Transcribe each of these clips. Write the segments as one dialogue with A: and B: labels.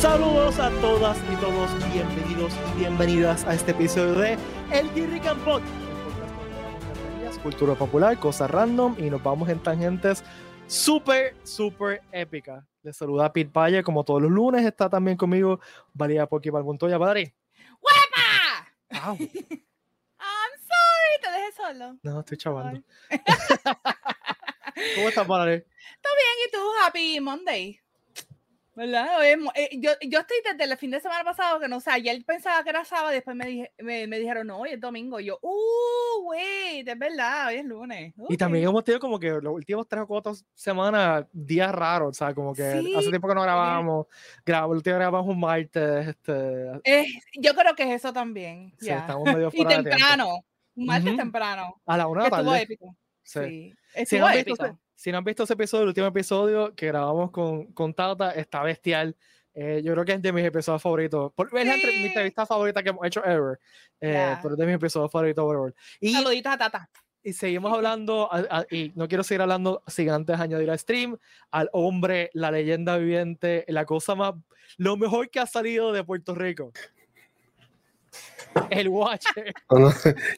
A: Saludos a todas y todos, bienvenidos y bienvenidas a este episodio de El Jerry Campot, cultura popular, cosas random y nos vamos en tangentes súper, súper épicas. Les saluda Pete Valle, como todos los lunes, está también conmigo Valía Poki Balguntoya. Padre.
B: ¡Huepa!
A: Wow.
B: I'm sorry, te dejé solo.
A: No, estoy chavando. ¿Cómo estás, padre?
B: ¿Todo bien? ¿Y tú? Happy Monday. ¿Verdad? Eh, yo, yo estoy desde el fin de semana pasado que no sé, ayer pensaba que era sábado y después me, dije, me, me dijeron, no, hoy es domingo. Y yo, uh, wait, es verdad, hoy es lunes.
A: Y también hemos tenido como que los últimos tres o cuatro semanas días raros, o sea, como que hace tiempo que no grabamos, grabamos, el último grabamos un martes, este,
B: Eh, yo creo que es eso también.
A: sí, estamos medio
B: Y
A: fuera de tiempo.
B: temprano, un martes temprano.
A: A la una de la
B: Estuvo
A: tarde.
B: épico.
A: Sí.
B: Estuvo
A: visto
B: épico.
A: Si no han visto ese episodio, el último episodio que grabamos con, con Tata, está bestial. Eh, yo creo que es de mis episodios favoritos. Por, Es la entre- mi
B: Sí.
A: entrevista favorita que hemos hecho ever. Eh,
B: Ya.
A: Pero es de mis episodios favoritos ever. Y,
B: Saluditos a Tata.
A: y seguimos hablando, a- a- y no quiero seguir hablando sin antes añadir al stream, al hombre, la leyenda viviente, la cosa más, lo mejor que ha salido de Puerto Rico. El Watcher.
C: No, no,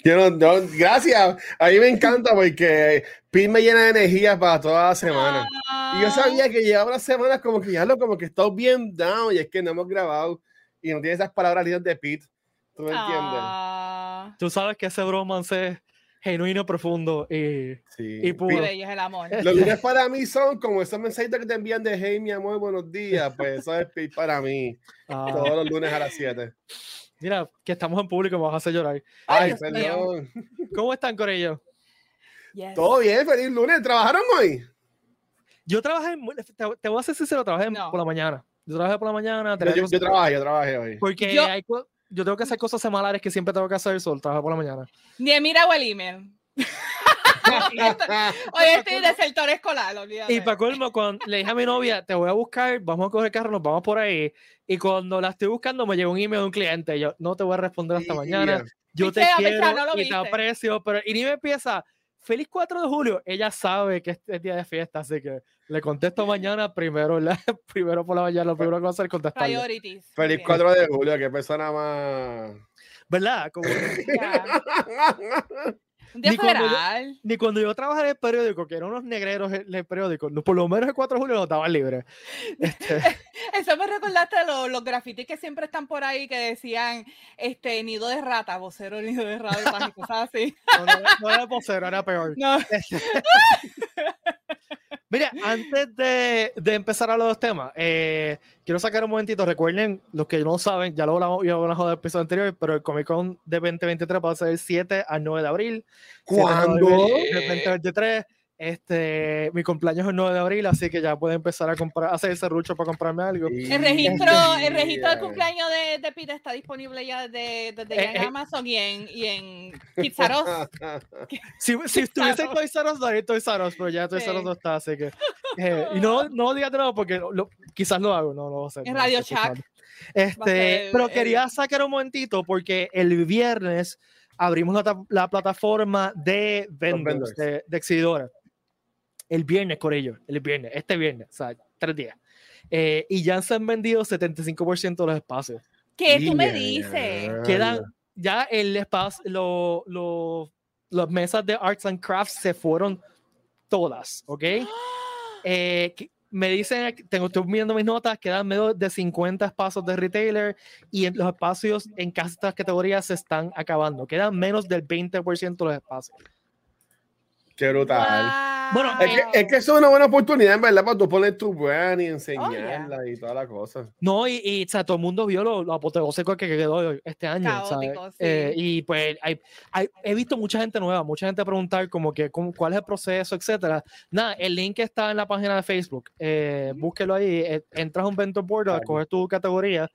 C: yo no, no, gracias. A mí me encanta porque Pete me llena de energía para toda la semana. Y yo
B: Ah.
C: sabía que llevaba unas semanas como que ya lo como que estoy bien down y es que no hemos grabado y no tiene esas palabras lindas de Pete. ¿Tú me entiendes?
B: Ah,
A: Tú sabes que ese bromance es genuino, profundo y,
C: Sí.
A: y puro.
B: el amor.
C: Los lunes para mí son como esos mensajitos que te envían de hey, mi amor, buenos días. Pues eso es Pete para mí.
A: Ah,
C: Todos los lunes a las 7.
A: Mira, que estamos en público, me vas a hacer llorar.
C: Ay,
B: mío.
C: perdón.
A: ¿Cómo están, Corello?
B: Yes.
C: Todo bien, feliz lunes. ¿Trabajaron hoy?
A: Yo trabajé, te, te voy a ser sincero, trabajé
B: No.
A: por la mañana. Yo trabajé por la mañana.
C: Yo, yo, yo trabajé, yo trabajé hoy.
A: Porque
B: Yo-
A: hay yo tengo que hacer cosas semanales que siempre tengo que hacer, sol, trabajé por la mañana.
B: Ni mira el email. Hoy estoy de sector escolar, olvídate.
A: Y para colmo, cuando le dije a mi novia, te voy a buscar, vamos a coger el carro, nos vamos por ahí. Y cuando la estoy buscando, me llegó un email de un cliente. Yo no te voy a responder hasta mañana. Yo te quiero
B: no
A: y te aprecio, pero y ni me empieza. Feliz 4 de julio. Ella sabe que este es día de fiesta, así que le contesto mañana primero, la, primero por la mañana, lo primero que voy a hacer es contestarle.
B: Priorities.
C: Feliz
B: bien.
C: 4 de julio, qué persona más.
A: ¿Verdad? Como-
B: Ya. Un día
A: Ni cuando yo- ni cuando yo trabajaba en el periódico, que eran unos negreros en el periódico, por lo menos el 4 de julio nos daban libre. Este,
B: Eso me recordaste los, los grafitis que siempre están por ahí que decían este nido de rata, vocero nido de rata y cosas así.
A: no, no no era vocero, era peor.
B: No.
A: Mira, antes de, de empezar a hablar de los temas, eh, quiero sacar un momentito. Recuerden, los que no saben, ya lo hablamos yo en el episodio anterior, pero el Comic Con de 2023 va a ser el 7 al 9 de abril. 7 al 9 de
C: ¿Cuándo?
A: del 2023. Este, mi cumpleaños es el 9 de abril, así que ya pueden empezar a comprar, a hacer ese rucho para comprarme algo.
B: El registro, el registro del
C: Yeah.
B: cumpleaños de, de Pete está disponible ya desde, desde ya
A: Eh,
B: en
A: eh.
B: Amazon y en, y en Us.
A: Si, si estuviese en. Toys R daría Toys R pero ya Toys R
B: Sí.
A: no está, así que. eh, y no, no digas de nuevo porque lo- lo- quizás lo hago, no lo voy a hacer.
B: En
A: no,
B: Radio Shack.
A: Este,
B: ser
A: pero
B: el-
A: quería sacar un momentito porque el viernes abrimos la, la plataforma de vendors,
C: vendors.
A: de, de exhibidores. El viernes, con ellos, el viernes, este viernes, o sea, tres días. Eh, y ya se han vendido 75% de los espacios.
B: ¿Qué tú me
C: Yeah.
B: dices?
A: Quedan ya el espacio, lo, lo- las mesas de arts and crafts se fueron todas, ¿ok? Eh, me dicen, tengo, estoy viendo mis notas, quedan menos de 50 espacios de retailer y en los espacios en casi estas categorías se están acabando. Quedan menos del 20% de los espacios.
C: Qué brutal.
A: Bueno,
C: Es que, es que eso es una buena oportunidad, en verdad, para tú poner tu brand y
B: Oh,
C: enseñarla y toda la cosa.
A: No, y, y, o sea, todo el mundo vio lo, lo apoteósico que quedó este año. ¿sabes?
B: Caótico, sí.
A: Eh, y pues hay, hay- he visto mucha gente nueva, mucha gente preguntar como que cómo- cuál es el proceso, etcétera. Nada, el link está en la página de Facebook. Eh, búsquelo ahí. eh, entras a un vendor board, coger tu categoría.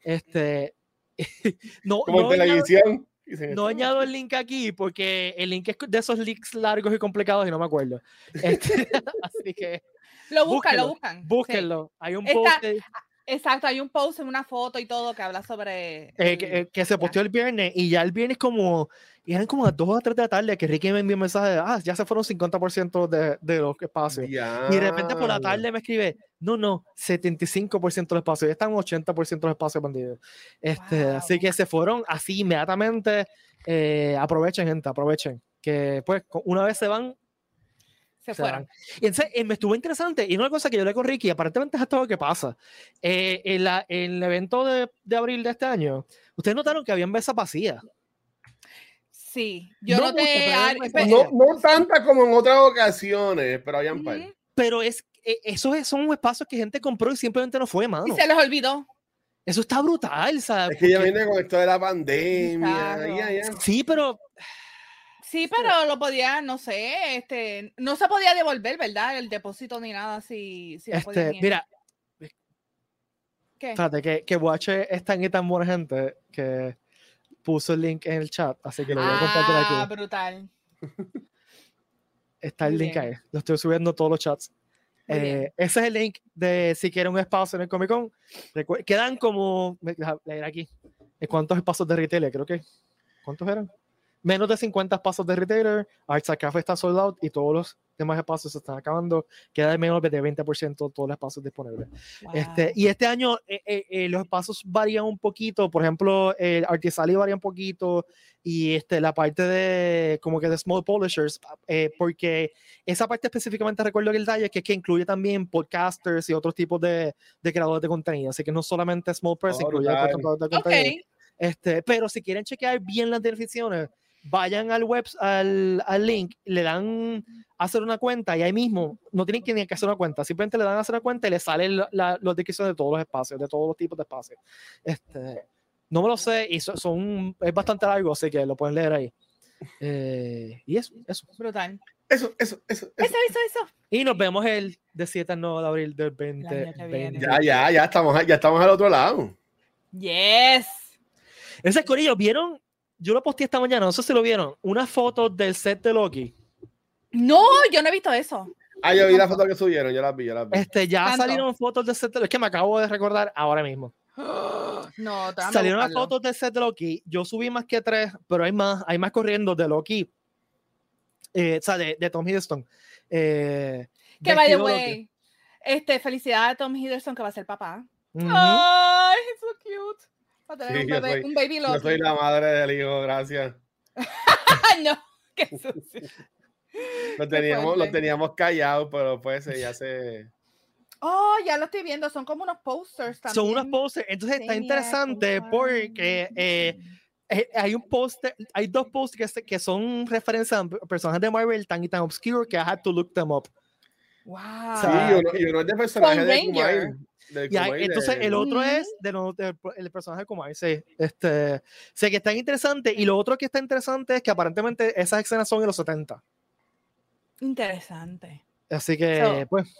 A: Este, no,
C: Como
A: no
C: televisión.
A: No añado el link aquí porque el link es de esos links largos y complicados y no me acuerdo. Este, así que
B: Lo buscan,
A: búsquenlo,
B: lo buscan. sí.
A: búsquenlo. Hay un post. de-
B: Exacto, hay un post en una foto y todo que habla sobre.
A: eh,
B: el-
A: que, eh, que se posteó el viernes y ya el viernes como, y eran como a 2 o 3 de la tarde que Ricky me envió un mensaje de, ah, ya se fueron 50% de, de los espacios. Y de repente por la tarde me escribe, no, no, 75% del espacio, ya están 80% del espacio vendido. Este, Así
B: Wow.
A: que se fueron así inmediatamente. eh, aprovechen, gente, aprovechen. Que pues una vez se van,
B: se fueron.
A: van. Y entonces eh, me estuvo interesante. Y una cosa que yo le con Ricky, aparentemente es esto lo que pasa. Eh, en, la- en el evento de, de abril de este año, ustedes notaron que habían mesas vacías.
B: Sí, yo
A: No
B: noté.
A: bastante.
C: No, no tanta como en otras ocasiones, pero habían par.
B: Ujú,
A: Pero es, eh, esos son espacios que gente compró y simplemente no fue,
B: Y
A: mano.
B: se les olvidó.
A: Eso está brutal, ¿sabes?
C: Es que ya viene con esto de la pandemia.
B: Claro.
C: ya, ya.
A: Sí, pero
B: Sí, pero lo podía, no sé, este, no se podía devolver, ¿verdad? El depósito ni nada si, si
A: este,
B: ir.
A: mira,
B: ¿Qué?
A: Espérate, que, que Watch es tan y tan buena gente que puso el link en el chat, así que lo voy a compartir
B: Ah,
A: aquí.
B: brutal.
A: Está el
B: muy
A: link
B: bien.
A: ahí. Lo estoy subiendo todos los chats. Eh, ese es el link de si quieren un espacio en el Comic Con. Quedan como. leer aquí. ¿En ¿Cuántos espacios de retailer? Creo que. ¿Cuántos eran? Menos de 50 espacios de retailer. Arts Café está sold out y todos los demás espacios se están acabando. Queda de menos de 20% todos los espacios disponibles. Este,
B: Wow.
A: y este año eh, eh, eh, los espacios varían un poquito. Por ejemplo, el Artisali varía un poquito. Y este, la parte de como que de Small Publishers, eh, porque esa parte específicamente recuerdo que el detalle que es que incluye también podcasters y otros tipos de, de creadores de contenido. Así que no solamente Small Press,
C: Oh,
A: incluye creadores de contenido. Este, pero si quieren chequear bien las definiciones, vayan al web, al, al link, le dan a hacer una cuenta y ahí mismo no tienen que ni que hacer una cuenta, simplemente le dan a hacer una cuenta y le salen la, la- las descripciones de todos los espacios, de todos los tipos de espacios. Este, no me lo sé y so- son, es bastante largo, así que lo pueden leer ahí. Eh, y eso, eso.
B: Brutal.
C: Eso, eso, eso. eso.
B: Eso, eso, eso.
A: Y nos vemos el 17 al 9 de abril del
B: año que
A: 2020.
B: viene.
C: Ya, ya, ya estamos, ya estamos al otro lado.
B: Yes.
A: Ese corillo, ¿vieron? Yo lo posteé esta mañana, no sé si lo vieron, una foto del set de Loki.
B: No, yo no he visto eso.
C: Ah, yo vi la foto que subieron, yo las vi, yo las vi.
A: Este, ya
B: Tanto.
A: salieron fotos del set de Loki, es que me acabo de recordar ahora mismo.
B: No,
A: Salieron las fotos del set de Loki. Yo subí más que tres, pero hay más, hay más corriendo de Loki. Eh, o sea, de, de Tom Hiddleston. Eh,
B: Que by the
A: Loki.
B: way, este, felicidades a Tom Hiddleston que va a ser papá. Ay, es so cute. Va a tener
C: Sí,
B: un, bebé-
C: soy-
B: un baby
C: Yo soy la madre del hijo, gracias.
B: No. Qué sucio.
C: Lo teníamos, lo teníamos callado, pero pues ya se.
B: Oh, ya lo estoy viendo. Son como unos posters también.
A: Son unos posters. Entonces está interesante porque eh, eh, hay un póster, hay dos posters que, que son referencias a personajes de Marvel tan y tan obscure que I had to look them up.
B: Wow.
C: Sí, y uno, y uno es de personaje
B: Con
C: de. Kumail. De
A: Y hay- entonces
C: de-
A: el otro es de no- del- el personaje de Kumar, sí. Este, sé que está interesante y lo otro que está interesante es que aparentemente esas escenas son en los 70.
B: Interesante.
A: Así que,
B: So-
A: pues,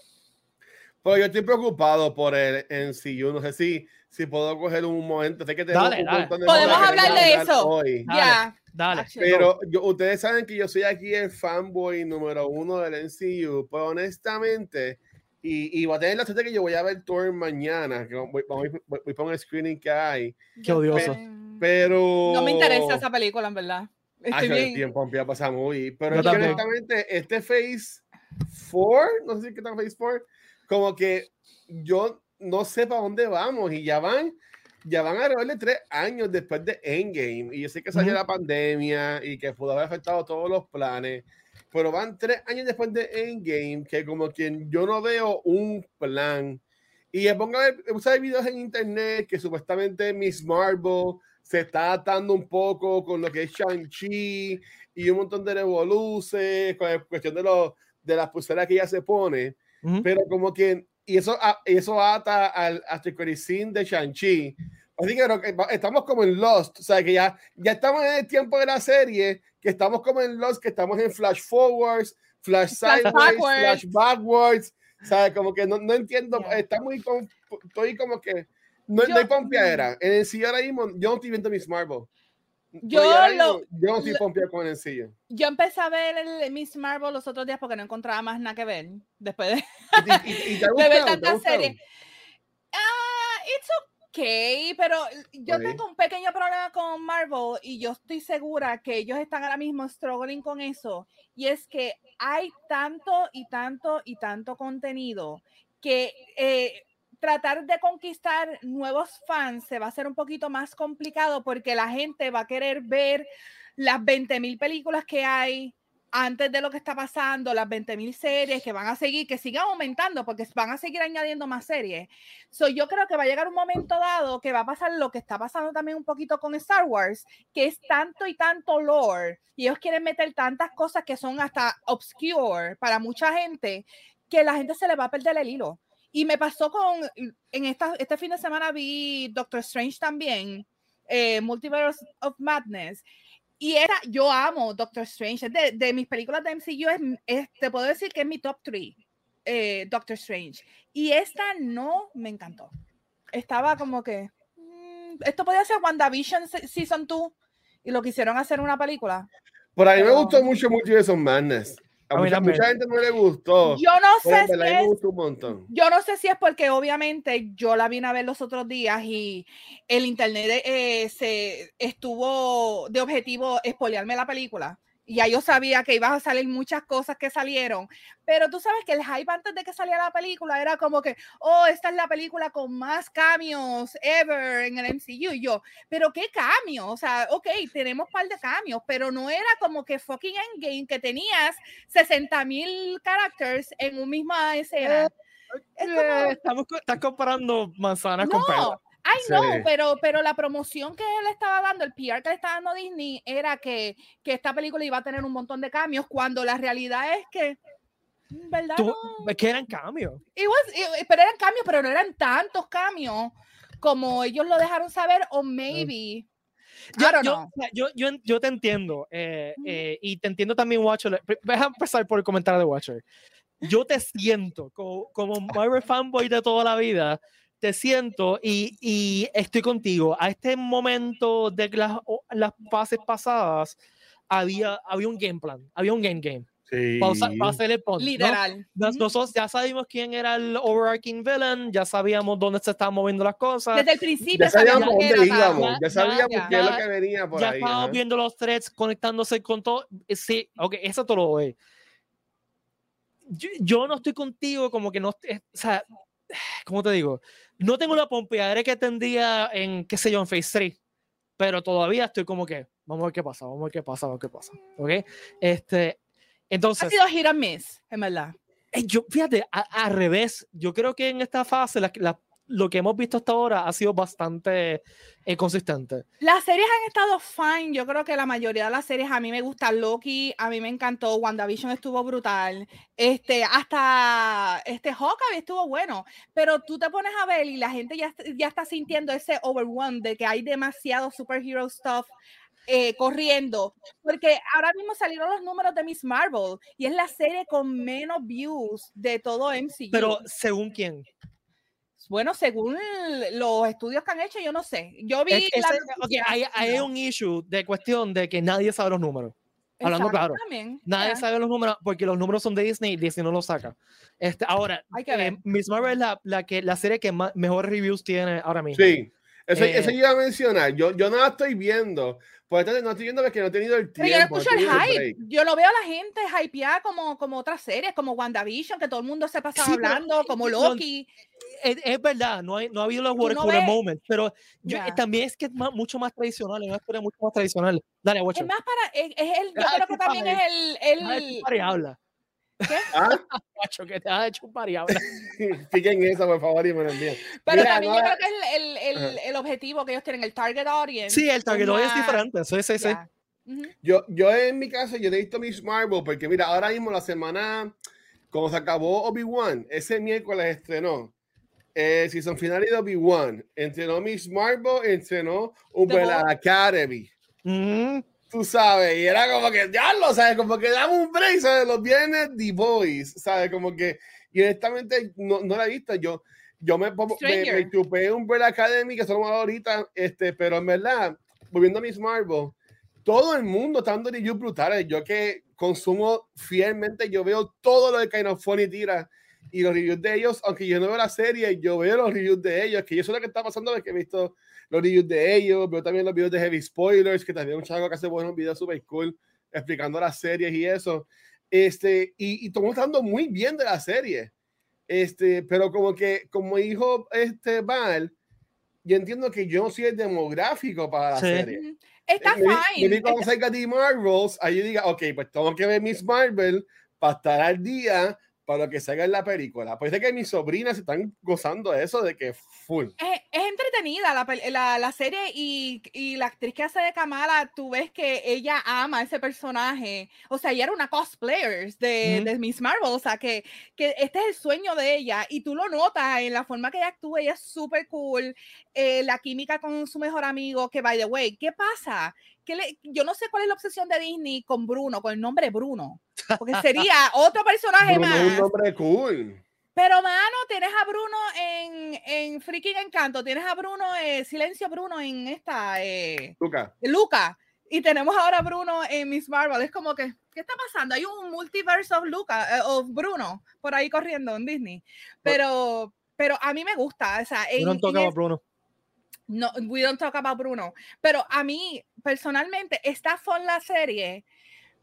C: Pero yo estoy preocupado por el NCU. No sé si, si puedo coger un momento. Sé que tenemos
A: Dale,
C: un
A: dale.
C: montón de
B: Podemos hablar de eso.
C: Hoy.
A: Dale.
B: Ya.
A: dale.
C: Pero yo, ustedes saben que yo soy aquí el fanboy número uno del NCU. Pues honestamente, y, y va a tener la suerte que yo voy a ver Thor mañana. Que voy, voy, voy, voy por el screening que hay.
A: Qué odioso.
C: Pero.
B: No me interesa esa película, en verdad.
C: Ay,
B: Estoy
C: el
B: bien.
C: tiempo ya pasa muy. Pero
A: Yo
C: es que
A: también.
C: honestamente, este Phase 4, no sé qué tal Phase 4, como que yo no sé para dónde vamos y ya van, ya van alrededor de tres años después de Endgame. Y yo sé que salió
A: Ujú.
C: la pandemia y que pudo haber afectado todos los planes, pero van tres años después de Endgame que como que yo no veo un plan. Y pongo a ver, videos en internet que supuestamente Miss Marvel se está atando un poco con lo que es Shang-Chi y un montón de revoluces, con la cuestión de, los de las pulseras que ella se pone,
A: Ujú.
C: pero como que, y eso, a- eso ata al Astricuricin de Shang-Chi. Así que estamos como en Lost, o sea, que ya, ya estamos en el tiempo de la serie, que estamos como en Lost, que estamos en Flash Forwards, Flash
B: Flash
C: Sideways,
B: backwards.
C: Flash Backwards, sea, como que no, no entiendo,
B: Yeah.
C: está muy, conf- estoy como que, no,
B: Yo-
C: no hay pompeadera. En el sí ahora mismo, yo no estoy viendo Miss Marvel.
B: Yo lo-
C: mismo, yo no estoy pompeado con el sí.
B: Yo empecé a ver el Miss Marvel los otros días porque no encontraba más nada que ver. Después de,
C: ¿Y, y- y
B: de ver tantas series. Ah, it's okay, pero yo tengo un pequeño problema con Marvel y yo estoy segura que ellos están ahora mismo struggling con eso. Y es que hay tanto y tanto y tanto contenido que eh, tratar de conquistar nuevos fans se va a hacer un poquito más complicado porque la gente va a querer ver las 20.000 películas que hay antes de lo que está pasando, las 20.000 series que van a seguir, que sigan aumentando porque van a seguir añadiendo más series. So, yo creo que va a llegar un momento dado que va a pasar lo que está pasando también un poquito con Star Wars, que es tanto y tanto lore, y ellos quieren meter tantas cosas que son hasta obscure para mucha gente, que la gente se le va a perder el hilo. Y me pasó con, en esta, este fin de semana vi Doctor Strange también, eh, Multiverse of Madness, y era, yo amo Doctor Strange, de, de mis películas de MCU, es, es- te puedo decir que es mi top 3, Doctor Strange. Y esta no me encantó. Estaba como que, mm, esto podía ser WandaVision se- Season 2 y lo quisieron hacer una película.
C: Por ahí me
B: Pero-
C: gustó mucho Multiverse of Madness. A mucha, gente no le gustó.
B: Yo no sé si es
C: gustó un montón.
B: Yo no sé si es porque obviamente yo la vine a ver los otros días y el internet eh, se estuvo de objetivo espolearme la película. Ya yo sabía que iban a salir muchas cosas que salieron, pero tú sabes que el hype antes de que saliera la película era como que, oh, esta es la película con más cambios ever en el MCU. Y yo, pero qué cambios, o sea, ok, tenemos un par de cambios, pero no era como que fucking Endgame que tenías 60 mil characters en una misma escena. Es como-
A: Eh, estamos, estás comparando manzanas con peras.
B: Ay no, pero, pero la promoción que él estaba dando, el PR que le estaba dando Disney, era que, que esta película iba a tener un montón de cambios, cuando la realidad es que, mm, ¿verdad?
A: Tú-
B: No.
A: es que eran cambios.
B: It was- it- pero eran cambios, pero no eran tantos cambios como ellos lo dejaron saber, o maybe.
A: Yo, yo, yo, yo, yo te entiendo eh, eh, y te entiendo también, Watcher. Deja empezar por el comentario de Watcher. Yo te siento co- como, Marvel fanboy de toda la vida. Te siento y, y estoy contigo. A este momento de las, las fases pasadas había, había un game plan, había un game game
C: Sí.
A: para, usar- para hacer el punch, ¿no?
B: Literal. Ujú.
A: Nosotros ya sabíamos quién era el overarching villain, ya sabíamos dónde se estaban moviendo las cosas.
B: Desde el principio
C: Ya sabíamos dónde íbamos.
A: ya-
C: Ya sabíamos
B: ya-
C: qué es lo
A: ya-
C: que venía por
A: ya
C: ahí.
A: estábamos
C: ajá.
A: viendo los threads conectándose con todo. eh, Sí, ok, eso te lo doy. Yo, yo no estoy contigo como que no, eh, o sea, ¿cómo te digo? No tengo la pompeadera que tendría en, qué sé yo, en Phase 3, pero todavía estoy como que, vamos a ver qué pasa, vamos a ver qué pasa, vamos a ver qué pasa, ¿ok? Este,
B: Ha
A: entonces,
B: sido hit and miss, en verdad.
A: eh, yo, fíjate, a- al revés, yo creo que en esta fase la- la- lo que hemos visto hasta ahora ha sido bastante eh, consistente.
B: Las series han estado fine. Yo creo que la mayoría de las series a mí me gusta Loki, a mí me encantó. WandaVision estuvo brutal. Este, hasta este Hawkeye estuvo bueno. Pero tú te pones a ver y la gente ya, ya está sintiendo ese overwhelm de que hay demasiado superhero stuff. eh, corriendo, porque ahora mismo salieron los números de Miss Marvel y es la serie con menos views de todo MCU.
A: Pero según quién?
B: Bueno, según los estudios que han hecho, yo no sé. Yo vi
A: Es
B: la
A: ese- ok,
B: noticia,
A: hay, hay
B: no.
A: un issue de cuestión de que nadie sabe los números. hablando claro,
B: también,
A: Nadie
B: yeah.
A: sabe los números porque los números son de Disney y Disney no los saca. Este, ahora,
B: Hay que
A: eh,
B: ver.
A: Miss Marvel es la, la, que, la serie que más, mejores reviews tiene ahora mismo.
C: Sí. Eso,
A: Eh,
C: eso yo iba a mencionar. Yo, yo no la estoy viendo. Pues no estoy viendo porque no he tenido el
B: Pero
C: tiempo.
B: yo no escucho el hype.
C: break.
B: Yo lo veo a la gente hypeada como, como otras series, como WandaVision, que todo el mundo se pasaba
A: Sí, pero,
B: hablando, como
A: lo-
B: Loki.
A: Es, es verdad, no, hay, no ha habido los
B: Tú
A: water
B: no
A: moments, pero yo,
B: Ya.
A: también es que es más- mucho más tradicional, es una historia mucho más tradicional. Dale,
B: Es
A: Watcher.
B: más para, es, es el, yo
A: de
B: creo que también es el,
A: de
B: el,
A: y habla.
C: Ah,
A: que te de chupar y habla.
C: Piquen eso, por favor, y me lo envíen.
B: pero
C: Mira,
B: también
C: no,
B: yo creo que es el, el, el, el objetivo que ellos tienen, el target audience.
A: Sí, el target
B: es
A: es diferente. Sí, sí, sí.
B: ya. Ujú.
C: Yo, yo en mi caso, yo he visto Miss Marvel porque mira, ahora mismo la semana, como se acabó Obi-Wan, ese miércoles estrenó eh, season final de Obi-Wan, entrenó Miss Marvel, entrenó Umbrella. Academy.
A: Mm,
C: Tú sabes, y era como que, ya lo sabes, como que dame un break, ¿sabes? Los viernes The Boys, ¿sabes? Como que, y honestamente no, no la he visto. Yo, yo me, me, me chupé Umbrella Academy, que solo ahorita, este, pero en verdad, volviendo a Miss Marvel, todo el mundo está dando reviews brutales. Yo que consumo fielmente, yo veo todo lo que Kind of Funny tira. Y los reviews de ellos, aunque yo no veo la serie, yo veo los reviews de ellos, que yo sé lo que está pasando, es que he visto los reviews de ellos, veo también los videos de Heavy Spoilers, que también un chavo que hace buenos videos super cool explicando las series y eso. Este, y, y todo está dando muy bien de la serie. Este, pero como que, como dijo este Val, yo entiendo que yo no soy el demográfico para la
A: Sí.
C: serie.
B: Está
C: me-
B: fine.
C: Me cuando salga de Marvels, ahí yo diga, ok, pues tengo que ver Miss Marvel para estar al día para lo que salga en la película. Parece que mis sobrinas están gozando de eso, de que full.
B: Es, es entretenida la, la, la serie y, y la actriz que hace de Kamala, tú ves que ella ama a ese personaje. O sea, ella era una cosplayer de,
A: Ujú.
B: de Miss Marvel. O sea, que, que este es el sueño de ella y tú lo notas en la forma que ella actúa. Ella es súper cool. eh, la química con su mejor amigo, que by the way, ¿qué pasa? Que le- yo no sé cuál es la obsesión de Disney con Bruno, con el nombre Bruno. Porque sería otro personaje
C: Bruno
B: más.
C: es un nombre cool.
B: Pero, mano, tienes a Bruno en, en Freaking Encanto, tienes a Bruno, eh, Silencio Bruno en esta, eh,
C: Luca.
B: Luca, y tenemos ahora a Bruno en Miss Marvel. Es como que, ¿qué está pasando? Hay un multiverse of Luca, eh, of Bruno, por ahí corriendo en Disney. Pero, pero a mí me gusta, o sea,
A: We
B: en-
A: don't talk
B: en
A: about
B: es-
A: Bruno.
B: no, we don't talk about Bruno. Pero a mí, personalmente, esta fue la serie.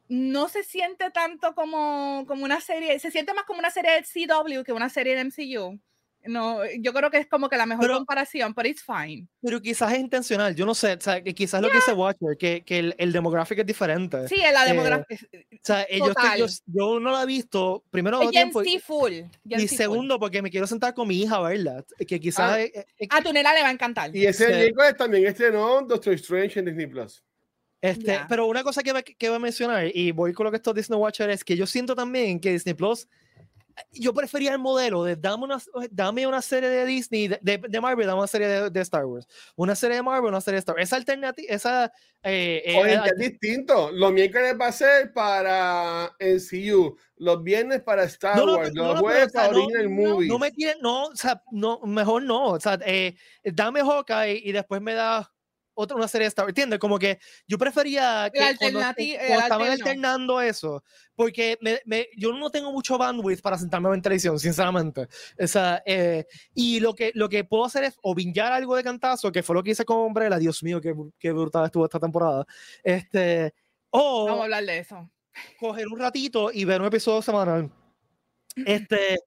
B: No se siente tanto como, como una serie, se siente más como una serie de CW que una serie de MCU. No, yo creo que es como que la mejor
A: Pero-
B: comparación, pero it's fine.
A: Pero quizás es intencional, yo no sé, o sea, que quizás lo que dice Watcher, que, que el, el demográfico es diferente.
B: Sí, la
A: eh,
B: demografía.
A: O sea, eh, yo, estoy- yo, no la he visto, primero,
B: Es
A: no
B: Gen
A: tiempo,
B: full. Gen
A: y
B: Z full.
A: segundo, porque me quiero sentar con mi hija a verla, que quizás...
C: Ah.
A: es- es- es-
B: A tu nena le va a encantar.
C: Y ese
A: Sí.
C: miércoles también estrenó Doctor Strange en Disney Plus.
A: Este,
B: Ya.
A: Pero una cosa que, va- que voy a mencionar, y voy con lo que está diciendo Watcher, es que yo siento también que Disney Plus, yo prefería el modelo de dame una, dame una serie de Disney, de, de- de Marvel, dame una serie de, de Star Wars. Una serie de Marvel, una serie de Star Wars. Esa alternativa, esa... eh, eh,
C: Oye, es distinto. Los miércoles va a ser para NCU, los viernes para Star
A: No, no,
C: Wars, los
A: no, pero,
C: jueves
A: o sea,
C: para Original
B: no-
C: Movies.
A: no me tienen, no, o sea, no, mejor no, o sea, eh, dame Hawkeye y después me da otra una serie de Star Wars, ¿entiendes? Como que yo prefería que cuando,
B: alternati-
A: cuando estaban alternando eso, porque me, me- yo no tengo mucho bandwidth para sentarme a ver televisión, sinceramente. O sea, eh, y lo que, lo que puedo hacer es o vingar algo de cantazo, que fue lo que hice con Umbrella, Dios mío, qué, qué brutal estuvo esta temporada. Este, o
B: Vamos a hablar de eso.
A: coger un ratito y ver un episodio semanal. Este,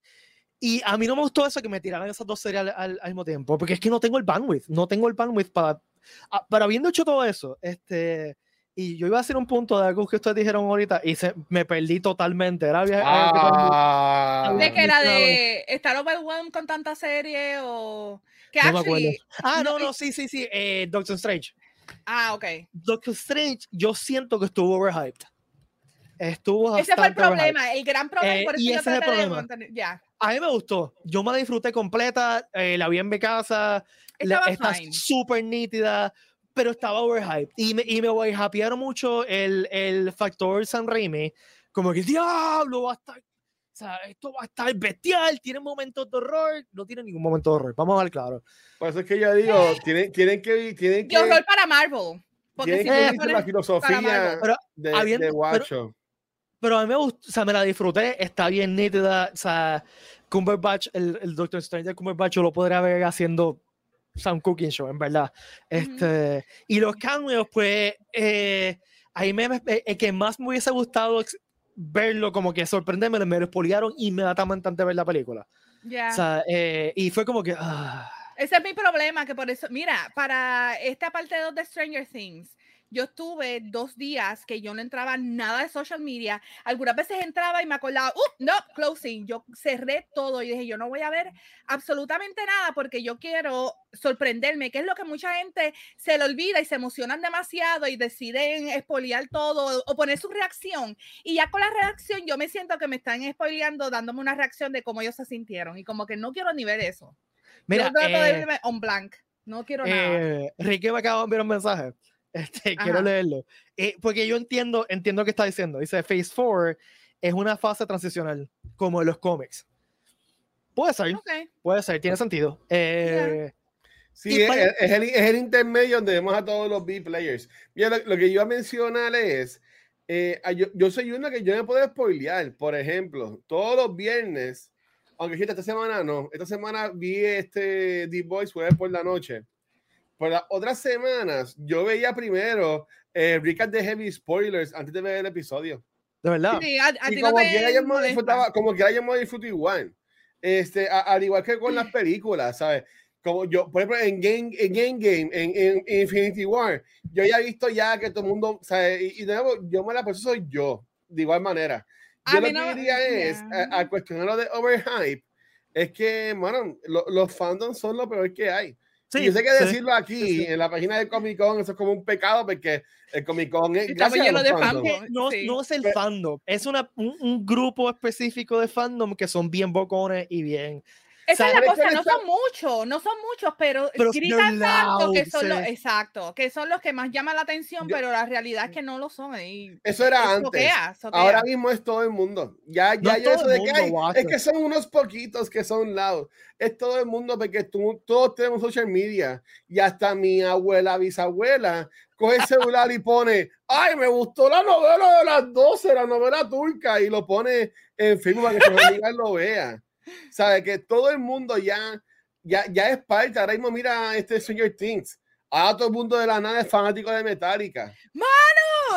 A: y a mí no me gustó eso que me tiraran esas dos series al, al- al mismo tiempo, porque es que no tengo el bandwidth, no tengo el bandwidth para... ah, Pero habiendo hecho todo eso, este, y yo iba a hacer un punto de algo que ustedes dijeron ahorita y se, me perdí totalmente. Era viaje-
C: Ah,
B: ¿De que era de estar overwhelmed con tanta serie o que
A: No me
B: actually
A: Ah, no,
B: no,
A: sí, sí, sí, eh, Doctor Strange.
B: Ah, ok.
A: Doctor Strange, yo siento que estuvo overhyped. Estuvo
B: Ese fue el
A: bastante overhyped.
B: problema, el gran problema.
A: Eh,
B: por eso
A: y ese es el problema.
B: Ya,
A: A mí me gustó. Yo me la disfruté completa. eh, la vi en mi casa. la-
B: Estaba
A: está súper nítida, pero estaba overhyped. Y me, y me overhypearon mucho el, el factor San Raimi. Como que, diablo, va a estar. O sea, esto va a estar bestial. Tiene momentos de horror. No tiene ningún momento de horror. Vamos a ver claro.
C: Por eso es que yo digo, tienen, tienen que, tienen que,
B: y horror para Marvel. Porque
C: tienen
B: si
C: que la filosofía
B: Marvel.
A: Pero
C: de,
A: habiendo-
C: de
A: pero-
C: Guacho.
A: Pero a mí me gustó, o sea, me la disfruté, está bien nítida, o sea, Cumberbatch, el, el Doctor Strange de Cumberbatch, yo lo podría ver haciendo Sam Cooking Show, en verdad. Este, y los cameos, pues, eh, ahí me, el que más me hubiese gustado verlo, como que sorprenderme, me lo expoliaron inmediatamente antes de ver la película.
B: Ya.
A: O sea, eh, y fue como que, ah,
B: Ese es mi problema, que por eso, mira, para esta parte 2 de Stranger Things, yo estuve dos días que yo no entraba nada de social media. Algunas veces entraba y me acordaba, ¡uh! No, closing. Yo cerré todo y dije, yo no voy a ver absolutamente nada porque yo quiero sorprenderme, que es lo que mucha gente se le olvida y se emocionan demasiado y deciden espoliar todo o poner su reacción. Y ya con la reacción yo me siento que me están spoileando, dándome una reacción de cómo ellos se sintieron y como que no quiero ni ver eso.
A: mira,
B: Yo trato de
A: eh,
B: irme on blank. No quiero nada.
A: Eh, Ricky me acaba de enviar un mensaje. Este, quiero leerlo. Eh, porque yo entiendo, entiendo qué está diciendo. Dice, Phase 4 es una fase transicional, como en los cómics. Puede ser,
B: Ok.
A: puede ser, tiene sentido. Eh,
C: Sí,
A: Y
C: es,
A: para-
C: es el, es el intermedio donde vemos a todos los B-players. Mira, lo, lo que yo iba a mencionar es, eh, ah, yo, yo soy uno que yo me puedo spoilear. Por ejemplo, todos los viernes aunque esta semana no, esta semana vi este The Boys jueves por la noche. Por las otras semanas, yo veía primero eh, de Heavy Spoilers antes de ver el episodio.
A: De verdad.
B: Sí, a, a
C: Y como
B: no te
C: quiera, yo disfrutaba, como quiera, yo me disfruto igual. Este, a- al igual que con las películas, ¿sabes? Como yo, por ejemplo, en Game, en Game Game, en, en Infinity War, yo ya he visto ya que todo el mundo, ¿sabes? Y, y de nuevo, yo me la por eso soy yo, de igual manera.
B: A
C: Yo
B: mí
C: lo que
B: no-
C: diría es,
B: ya.
C: a, a cuestionar lo de overhype, es que, bueno, lo- los fandoms son lo peor que hay.
A: Sí,
C: y yo sé que
A: sí.
C: decirlo aquí,
A: sí,
C: en la página de Comic Con, eso es como un pecado, porque el Comic Con es los
B: de fanboys.
A: No,
B: Sí.
A: no es el
C: Pe-
A: fandom, es una, un, un grupo específico de fandom que son bien bocones y bien.
B: Esa es la
C: ¿Sabes
B: cosa, no son muchos, no son muchos, pero,
A: Pero
B: gritan tanto que son los, exacto, que son los que más llaman la atención,
C: Yo-
B: pero la realidad es que no lo son. Y
C: Eso era
B: es
C: antes.
B: soquea, soquea.
C: Ahora mismo es todo el mundo. Ya,
A: No
C: ya,
A: es
C: ya eso de que hay, es que son unos poquitos que son loud. Es todo el mundo porque tú, todos tenemos social media y hasta mi abuela, bisabuela, coge el celular y pone, ay, me gustó la novela de las 12, la novela turca, y lo pone en Facebook para que su amiga lo vea. Sabe que todo el mundo ya, ya, ya es parte. Ahora mismo mira este Stranger Things. Ahora todo el mundo de la nada es fanático de Metallica
B: No,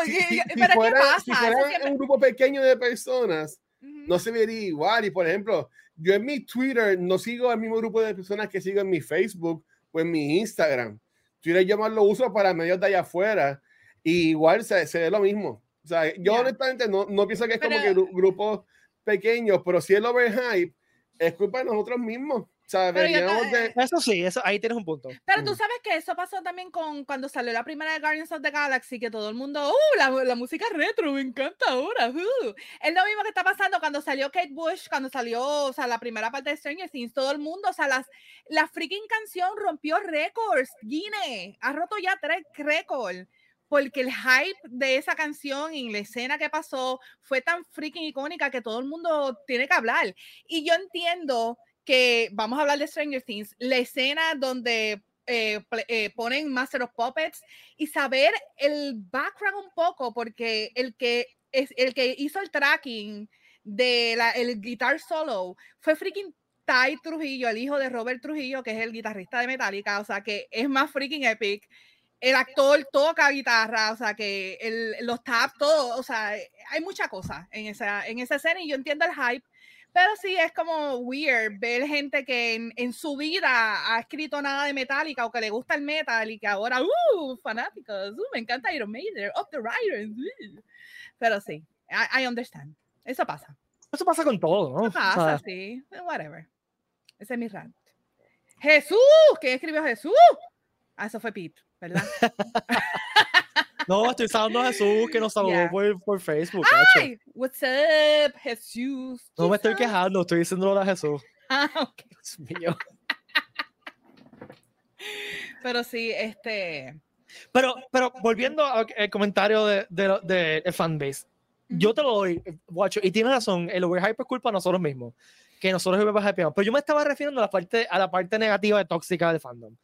C: si, si-
B: y-
C: si
B: pero ¿qué
C: fuera,
B: pasa?
C: si fuera
B: siempre-
C: un grupo pequeño de personas,
B: Ujú.
C: no se vería igual. Y por ejemplo, yo en mi Twitter no sigo el mismo grupo de personas que sigo en mi Facebook o en mi Instagram. Twitter yo más lo uso para medios de allá afuera y igual se, se ve lo mismo. O sea, yo
B: Ya.
C: honestamente no, no pienso que es como
B: Pero-
C: que gru- grupos pequeños, pero si el overhype es culpa de nosotros mismos. O sea, veníamos de...
A: Eso sí, eso, ahí tienes un punto.
B: Pero tú
C: Mm.
B: sabes que eso pasó también con cuando salió la primera de Guardians of the Galaxy, que todo el mundo, ¡uh! La, la música retro, me encanta ahora. uh". Es lo mismo que está pasando cuando salió Kate Bush, cuando salió, o sea, la primera parte de Stranger Things, todo el mundo, o sea, las, la freaking canción rompió récords. Guinness ha roto ya tres récords. Porque el hype de esa canción y la escena que pasó fue tan freaking icónica que todo el mundo tiene que hablar. Y yo entiendo que vamos a hablar de Stranger Things, la escena donde eh, eh, ponen Master of Puppets y saber el background un poco, porque el que es el que hizo el tracking de la, el guitar solo fue freaking Ty Trujillo, el hijo de Robert Trujillo, que es el guitarrista de Metallica, o sea que es más freaking epic. El actor toca guitarra, o sea que el, los taps, todo, o sea, hay mucha cosa en esa, en esa escena y yo entiendo el hype, pero sí es como weird ver gente que en, en su vida ha escrito nada de Metallica o que le gusta el metal y que ahora, uh, fanáticos, uh, me encanta Iron Maiden, Of the Riders. uh". Pero sí, I, I understand. Eso pasa.
A: Eso pasa con todo, ¿no? O
B: Eso
A: sea,
B: pasa, sí. eh, Whatever. Ese es mi rant. Jesús, ¿quién escribió Jesús? Ah, eso fue Pete, ¿verdad?
A: no, estoy saludando a Jesús que nos saludó
B: Ya.
A: por, por Facebook. cacho.
B: Ay, what's up, Jesús?
A: No me estoy quejando, estoy diciéndolo a Jesús.
B: Ah, ok.
A: Dios mío.
B: Pero sí, este.
A: Pero, pero volviendo al al comentario de, de, de, fanbase, yo te lo doy, guacho, y tienes razón, el overhype es culpa de nosotros mismos, que nosotros overhypeamos. Pero yo me estaba refiriendo a la parte, a la parte negativa de tóxica del fandom.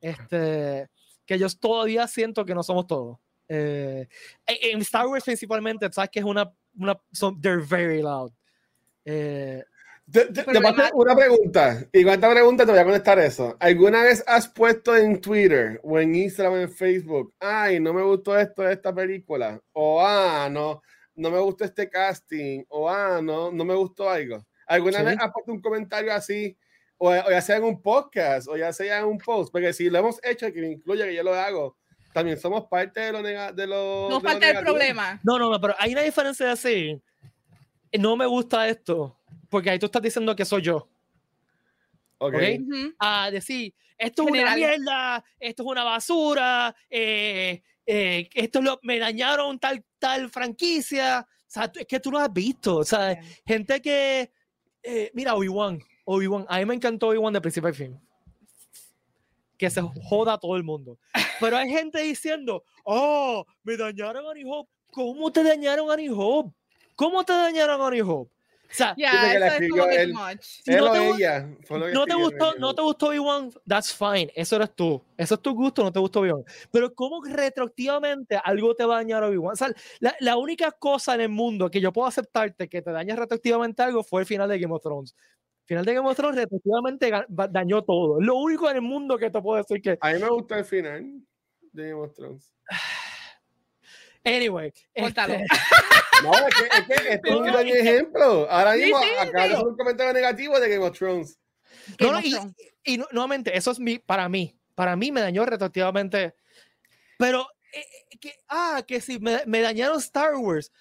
A: Este, que yo todavía siento que no somos todos. Eh, en Star Wars principalmente, sabes que es una, una son, they're very loud. Eh,
C: Te, te- te
B: Problema-
C: paso una pregunta. Y con esta pregunta te voy a contestar eso. ¿Alguna vez has puesto en Twitter o en Instagram o en Facebook, ay, no me gustó esto de esta película? O, ah, no, no me gustó este casting. O, ah, no, no me gustó algo. ¿Alguna
A: Sí.
C: vez has puesto un comentario así? O, o ya sea en un podcast o ya sea en un post. Porque si lo hemos hecho, que me incluye que yo lo hago, también somos parte de lo, de lo
B: No
C: de lo
B: falta el problema.
A: No, no, no, pero hay una diferencia de decir, no me gusta esto, porque ahí tú estás diciendo que soy yo.
C: Ok.
A: Ok.
B: Ujú.
A: A decir, esto es
B: General.
A: una mierda, esto es una basura, eh, eh, esto lo, me dañaron tal, tal franquicia. O sea, es que tú lo has visto. O sea, gente que, eh, mira, Obi-Wan, Obi-Wan, a mí me encantó Obi-Wan de principio al fin. Que se joda a todo el mundo. Pero hay gente diciendo, oh, me dañaron a New Hope. ¿Cómo te dañaron a New Hope? ¿Cómo te dañaron a New Hope? O sea,
C: que la él.
A: no
C: o
A: te
C: ella. fue lo que
A: no te gustó, no te gustó Obi-Wan, that's fine, eso eres tú. Eso es tu gusto, no te gustó Obi-Wan. Pero ¿cómo retroactivamente algo te va a dañar a Obi-Wan? O sea, la, la única cosa en el mundo que yo puedo aceptarte que te daña retroactivamente algo fue el final de Game of Thrones. Final de Game of Thrones va- dañó todo. Lo único en el mundo que te puedo decir que.
C: A mí me gusta el final de Game of Thrones.
A: Anyway.
B: Córtalo.
A: este,
C: No, es que, es que esto es un buen ejemplo. Ahora
B: Sí,
C: mismo
B: sí,
C: acá
B: sí.
C: de hacer un comentario negativo de Game of Thrones.
A: no, no, y, y nu- nuevamente, eso es mi, para mí. Para mí me dañó retroactivamente. Pero, eh, eh, que, ah, que si me, me dañaron Star Wars.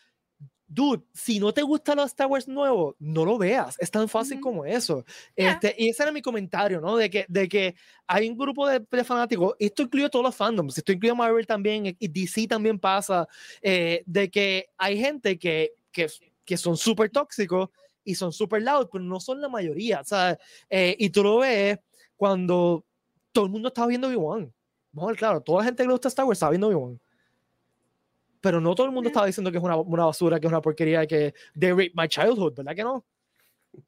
A: Dude, si no te gustan los Star Wars nuevos, no lo veas. Es tan fácil como eso.
B: Yeah.
A: Este, y ese era mi comentario, ¿no? De que, de que hay un grupo de, de fanáticos, esto incluye todos los fandoms, esto incluye Marvel también, y DC también pasa, eh, de que hay gente que, que, que son súper tóxicos y son súper loud, pero no son la mayoría, ¿sabes? Eh, y tú lo ves cuando todo el mundo estaba viendo Obi-Wan. Ver, claro, toda la gente que le gusta Star Wars estaba viendo Obi-Wan. Pero no todo el mundo estaba diciendo que es una, una basura, que es una porquería, que they raped my childhood, ¿verdad que no?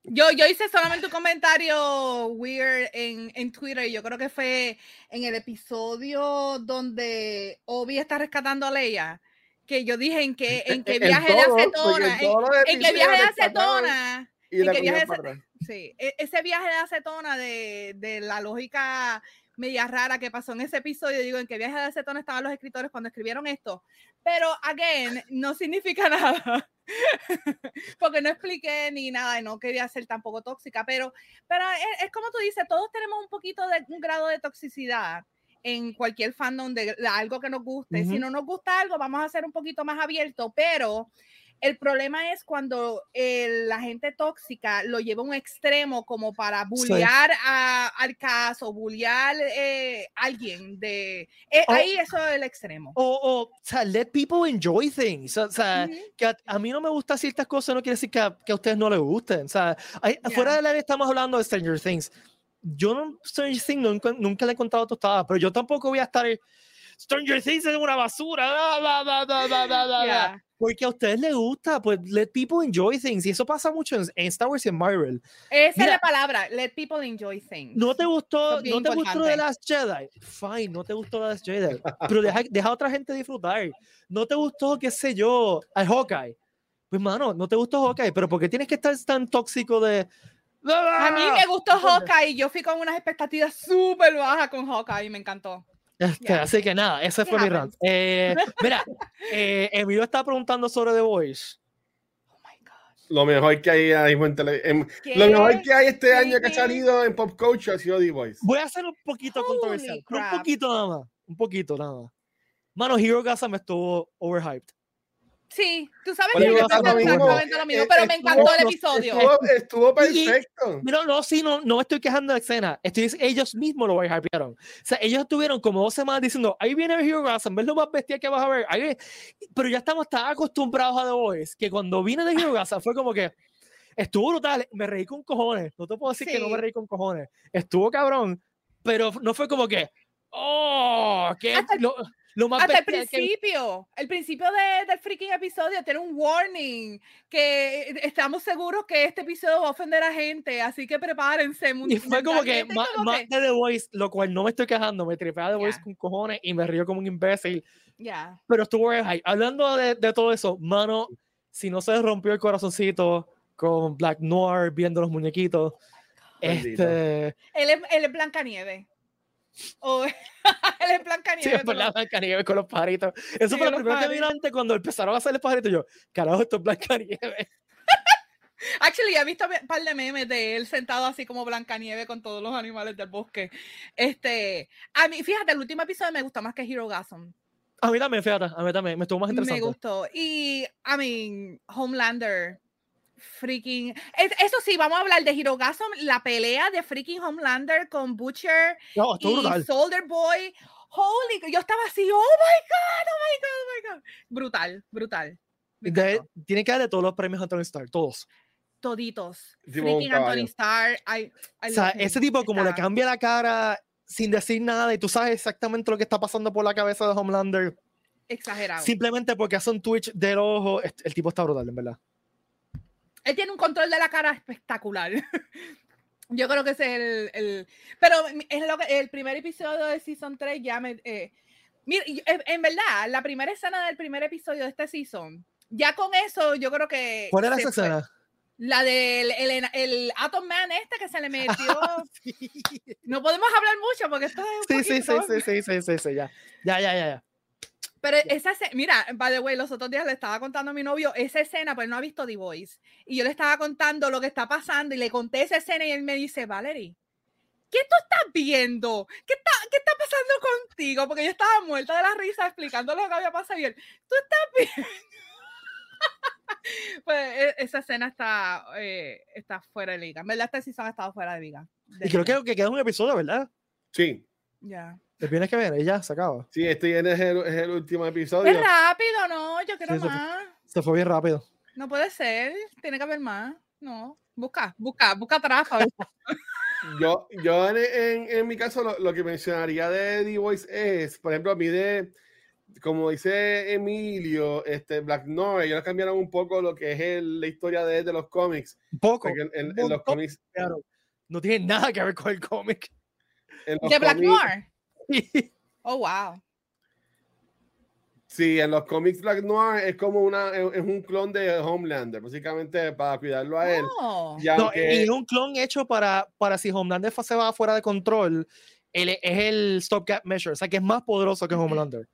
B: Yo, yo hice solamente un comentario weird en, en Twitter y yo creo que fue en el episodio donde Obi está rescatando a Leia, que yo dije en que, en qué viaje de
C: todo, porque
B: acetona, en, en qué viaje de acetona,
C: Y
B: en qué viaje de sí, e- ese viaje de acetona de, de la lógica media rara que pasó en ese episodio, digo, en qué viaje de acetona estaban los escritores cuando escribieron esto, pero, again, no significa nada. porque no expliqué ni nada y no quería ser tampoco tóxica, pero, pero es, es como tú dices, todos tenemos un poquito de un grado de toxicidad en cualquier fandom de, algo que nos guste. Si
A: Ujú.
B: no nos gusta algo, vamos a ser un poquito más abiertos, pero el problema es cuando eh, la gente tóxica lo lleva a un extremo como para bullear a- al caso, bullear eh, a alguien de... eh,
A: Oh.
B: Ahí eso es el extremo.
A: O, o, o sea, let people enjoy things. O sea, que a, a mí no me gustan ciertas cosas, no quiere decir que a, que a ustedes no les gusten. O sea, hay-
B: Ya.
A: fuera del área estamos hablando de Stranger Things. Yo no, Stranger Things nunca, nunca le he contado tostada, pero yo tampoco voy a estar. Stranger Things es una basura. bla, bla, bla, bla, bla, bla, bla, bla".
B: Ya.
A: Porque a ustedes les gusta, pues let people enjoy things. Y eso pasa mucho en, en Star Wars y en Marvel.
B: Esa es
A: Mira.
B: la palabra, let people enjoy things.
A: ¿No te gustó,
B: es
A: no te gustó. The Last Jedi? Fine, no te gustó The Last Jedi. Pero deja, deja a otra gente disfrutar. ¿No te gustó, qué sé yo, a Hawkeye? Pues, mano, no te gustó Hawkeye, pero ¿por qué tienes que estar tan tóxico de...
B: A mí me gustó. Hawkeye, yo fui con unas expectativas súper bajas con Hawkeye y me encantó.
A: Este,
B: Ya.
A: Así que nada, ese fue mi rant. Eh, mira, eh, Emilio estaba preguntando sobre The Voice.
B: Oh my God.
C: Lo mejor que hay ahí en en- Lo mejor que hay este año que ha salido en Pop Culture ha sido The Voice.
A: Voy a hacer un poquito
B: Holy
A: controversial. pero Un poquito nada más. Un poquito nada más. Mano, Hero Gaza me estuvo overhyped.
B: Sí, tú sabes que yo
C: pasa
B: pensé
C: lo mismo.
B: exactamente lo mismo,
C: Eh,
B: pero me
C: estuvo-
B: encantó el
A: no,
B: episodio.
C: Estuvo, estuvo
A: Y-
C: perfecto.
A: No, no, sí, no, no me estoy quejando de la escena. Estoy, ellos mismos lo hypearon. O sea, ellos estuvieron como dos semanas diciendo, ahí viene Hero Gaza, ves lo más bestia que vas a ver. Ahí viene". Pero ya estamos tan acostumbrados a The Voice que cuando vine de Hero Gaza fue como que estuvo brutal. Me reí con cojones. No te puedo decir que no me
B: Sí.
A: reí con cojones. Estuvo cabrón, pero no fue como que, oh, que
B: Hasta
A: lo, lo más
B: Hasta el
A: bestia que-
B: principio, el principio de- del freaking episodio tiene un warning que eh, estamos seguros que este episodio va a ofender a gente, así que prepárense.
A: Y fue como que más,
B: que-
A: de The Voice, lo cual no me estoy quejando, me tripea The Voice
B: Ya.
A: con cojones y me río como un imbécil.
B: Ya.
A: pero estuvo high. Hablando de, de todo eso, mano, si no se rompió el corazoncito con Black Noir viendo los muñequitos, este,
B: Él es, él es Blancanieves. O- él es
A: sí,
B: Blancanieves.
A: es por
B: con
A: la Blancanieves con los pajaritos. Eso
B: Sí,
A: fue lo primero que vi antes cuando empezaron a hacer los pajaritos. Yo, carajo, esto es Blancanieves.
B: Actually, he visto un par de memes de él sentado así como Blancanieves con todos los animales del bosque. Este, a mí, fíjate, el último episodio me gustó más que Hero Gasm.
A: A mí también, fíjate, a mí también, me estuvo más
B: Me
A: interesante.
B: gustó. Y, I mean, Homelander, freaking. es- Eso sí, vamos a hablar de Hero Gasm, la pelea de freaking Homelander con Butcher
A: No,
B: y
A: brutal.
B: Soldier Boy. Holy, yo estaba así, oh my god, oh my god, oh my god. Brutal, brutal.
A: De- tiene que darle todos los premios a Tony Stark, todos.
B: Toditos. Freaking Anthony. Starr. I, I
A: O sea, ese tipo como le cambia la cara sin decir nada y tú sabes exactamente lo que está pasando por la cabeza de Homelander.
B: Exagerado.
A: Simplemente porque hace un Twitch del ojo, el tipo está brutal, en verdad.
B: Él tiene un control de la cara espectacular. Yo creo que ese es el, el- Pero es lo que el primer episodio de Season 3 ya me... eh, mira, en, verdad, la primera escena del primer episodio de este season, ya con eso yo creo que...
A: ¿Cuál era esa
B: fue.
A: escena?
B: La del el, el Atom Man este que se le metió. No podemos hablar mucho porque esto es un
A: Sí, sí, sí, sí, sí, sí, sí, sí, ya. Ya, ya, ya, ya.
B: Pero esa escena, mira, by the way, los otros días le estaba contando a mi novio esa escena, pues él no ha visto The Voice. Y yo le estaba contando lo que está pasando y le conté esa escena y él me dice, Valerie, ¿qué tú estás viendo? ¿Qué está, qué está pasando contigo? Porque yo estaba muerta de la risa explicando lo que había pasado y él, ¿tú estás viendo? pues e- esa escena está, eh, está fuera de liga. En verdad, esta season ha estado fuera de liga.
A: Y creo que, que queda un episodio, ¿verdad?
C: Sí,
B: Ya.
A: El viernes que viene, y ya, se acaba.
C: sí, este es el, es el último episodio.
B: Es rápido, ¿no? Yo quiero
A: Sí,
B: más.
A: Se fue bien rápido.
B: No puede ser, tiene que haber más. No, busca, busca, busca atrás. a ver.
C: Yo, yo en, en- en mi caso lo, lo que mencionaría de The Voice es, por ejemplo, a mí de, como dice Emilio, este Black Noir, ellos cambiaron un poco lo que es el- la historia de, de los cómics.
A: Un poco.
C: porque en, en-
A: un
C: en los
A: montón,
C: cómics,
A: claro. No tiene nada que ver con el cómic.
C: en los
B: De Black
C: cómics-
B: Noir. Oh, wow.
C: Sí, en los cómics Black Noir es como una, es, un clon de Homelander, básicamente para cuidarlo a él.
B: Oh.
C: Y
A: No,
C: aunque-
A: y es un clon hecho para, para si Homelander se va fuera de control, él es el stopgap measure, o sea que es más poderoso que. Homelander.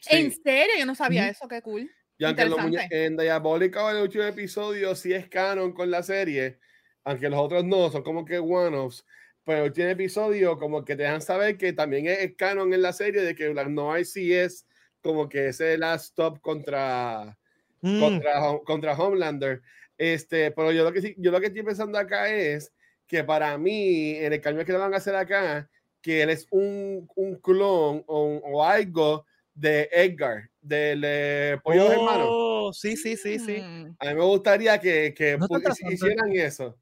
C: sí.
B: En serio, yo no sabía
A: Ujú.
B: eso, qué cool.
C: Y aunque los muñe-
B: Interesante.
C: en Diabólica el último episodio sí es canon con la serie, aunque los otros no, son como que one-offs. Pero el último episodio como que te dejan saber que también es, es canon en la serie de que Black Noir sí es como que ese last stop contra,
A: Mm,
C: contra, contra Homelander. Este, pero yo lo que yo lo que estoy pensando acá es que para mí, en el cambio que le van a hacer acá, que él es un, un clon o, un- o algo de Edgar, del eh, Pollo de Hermano.
A: oh, sí, sí, sí, sí.
B: Mm.
C: A mí me gustaría que, que
A: No
C: hicieran eso.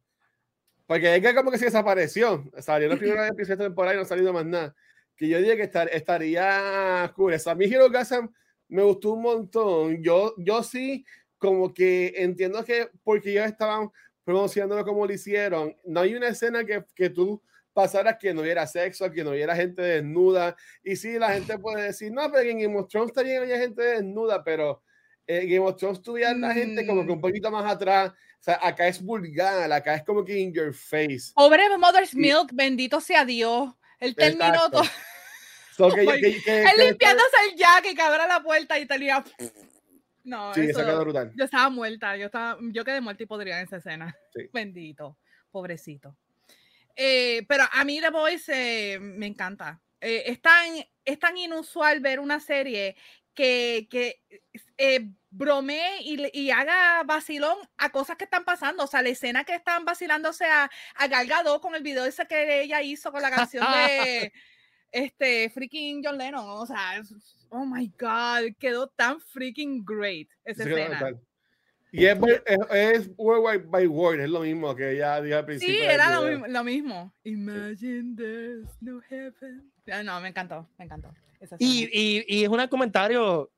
C: Porque Edgar como que se desapareció. Salió los primeros episodios de temporada y no ha salido más nada. Que yo diría que estar, estaría cool. A mí Hero Gasm me gustó un montón. Yo, yo sí como que entiendo que porque ellos estaban promocionándolo como lo hicieron, no hay una escena que, que tú pasaras que no hubiera sexo, que no hubiera gente desnuda. Y sí, la gente puede decir, no, pero en Game of Thrones también había gente desnuda, pero en Game of Thrones tuviera la gente como que un
B: Mm.
C: poquito más atrás. Sea, acá es vulgar, acá es como que in your face.
B: Pobre Mother's
C: Sí.
B: Milk, bendito sea Dios. Él terminó todo.
C: So, que-
B: Oh my-
C: que- que-
B: Él
C: que-
B: limpiándose el jack y que abra la puerta y tenía. No,
C: Sí, eso
B: eso-
C: quedó brutal.
B: yo estaba muerta, yo estaba, yo quedé muerta y podría en esa escena.
C: Sí.
B: Bendito, pobrecito. Eh, pero a mí The Voice eh, me encanta. Eh, es, tan, es tan inusual ver una serie que, que eh, bromee y, y haga vacilón a cosas que están pasando. O sea, la escena que están vacilándose a, a Gal Gadot con el video ese que ella hizo con la canción de este freaking John Lennon. O sea, oh my God, quedó tan freaking great esa escena.
C: Y es, es, es World by Word, es lo mismo que ella dijo al principio.
B: Sí, era lo,
C: video.
B: mi- lo mismo. Imagine there's no heaven. Ah, No, me encantó, me encantó.
A: Y, y, y es un comentario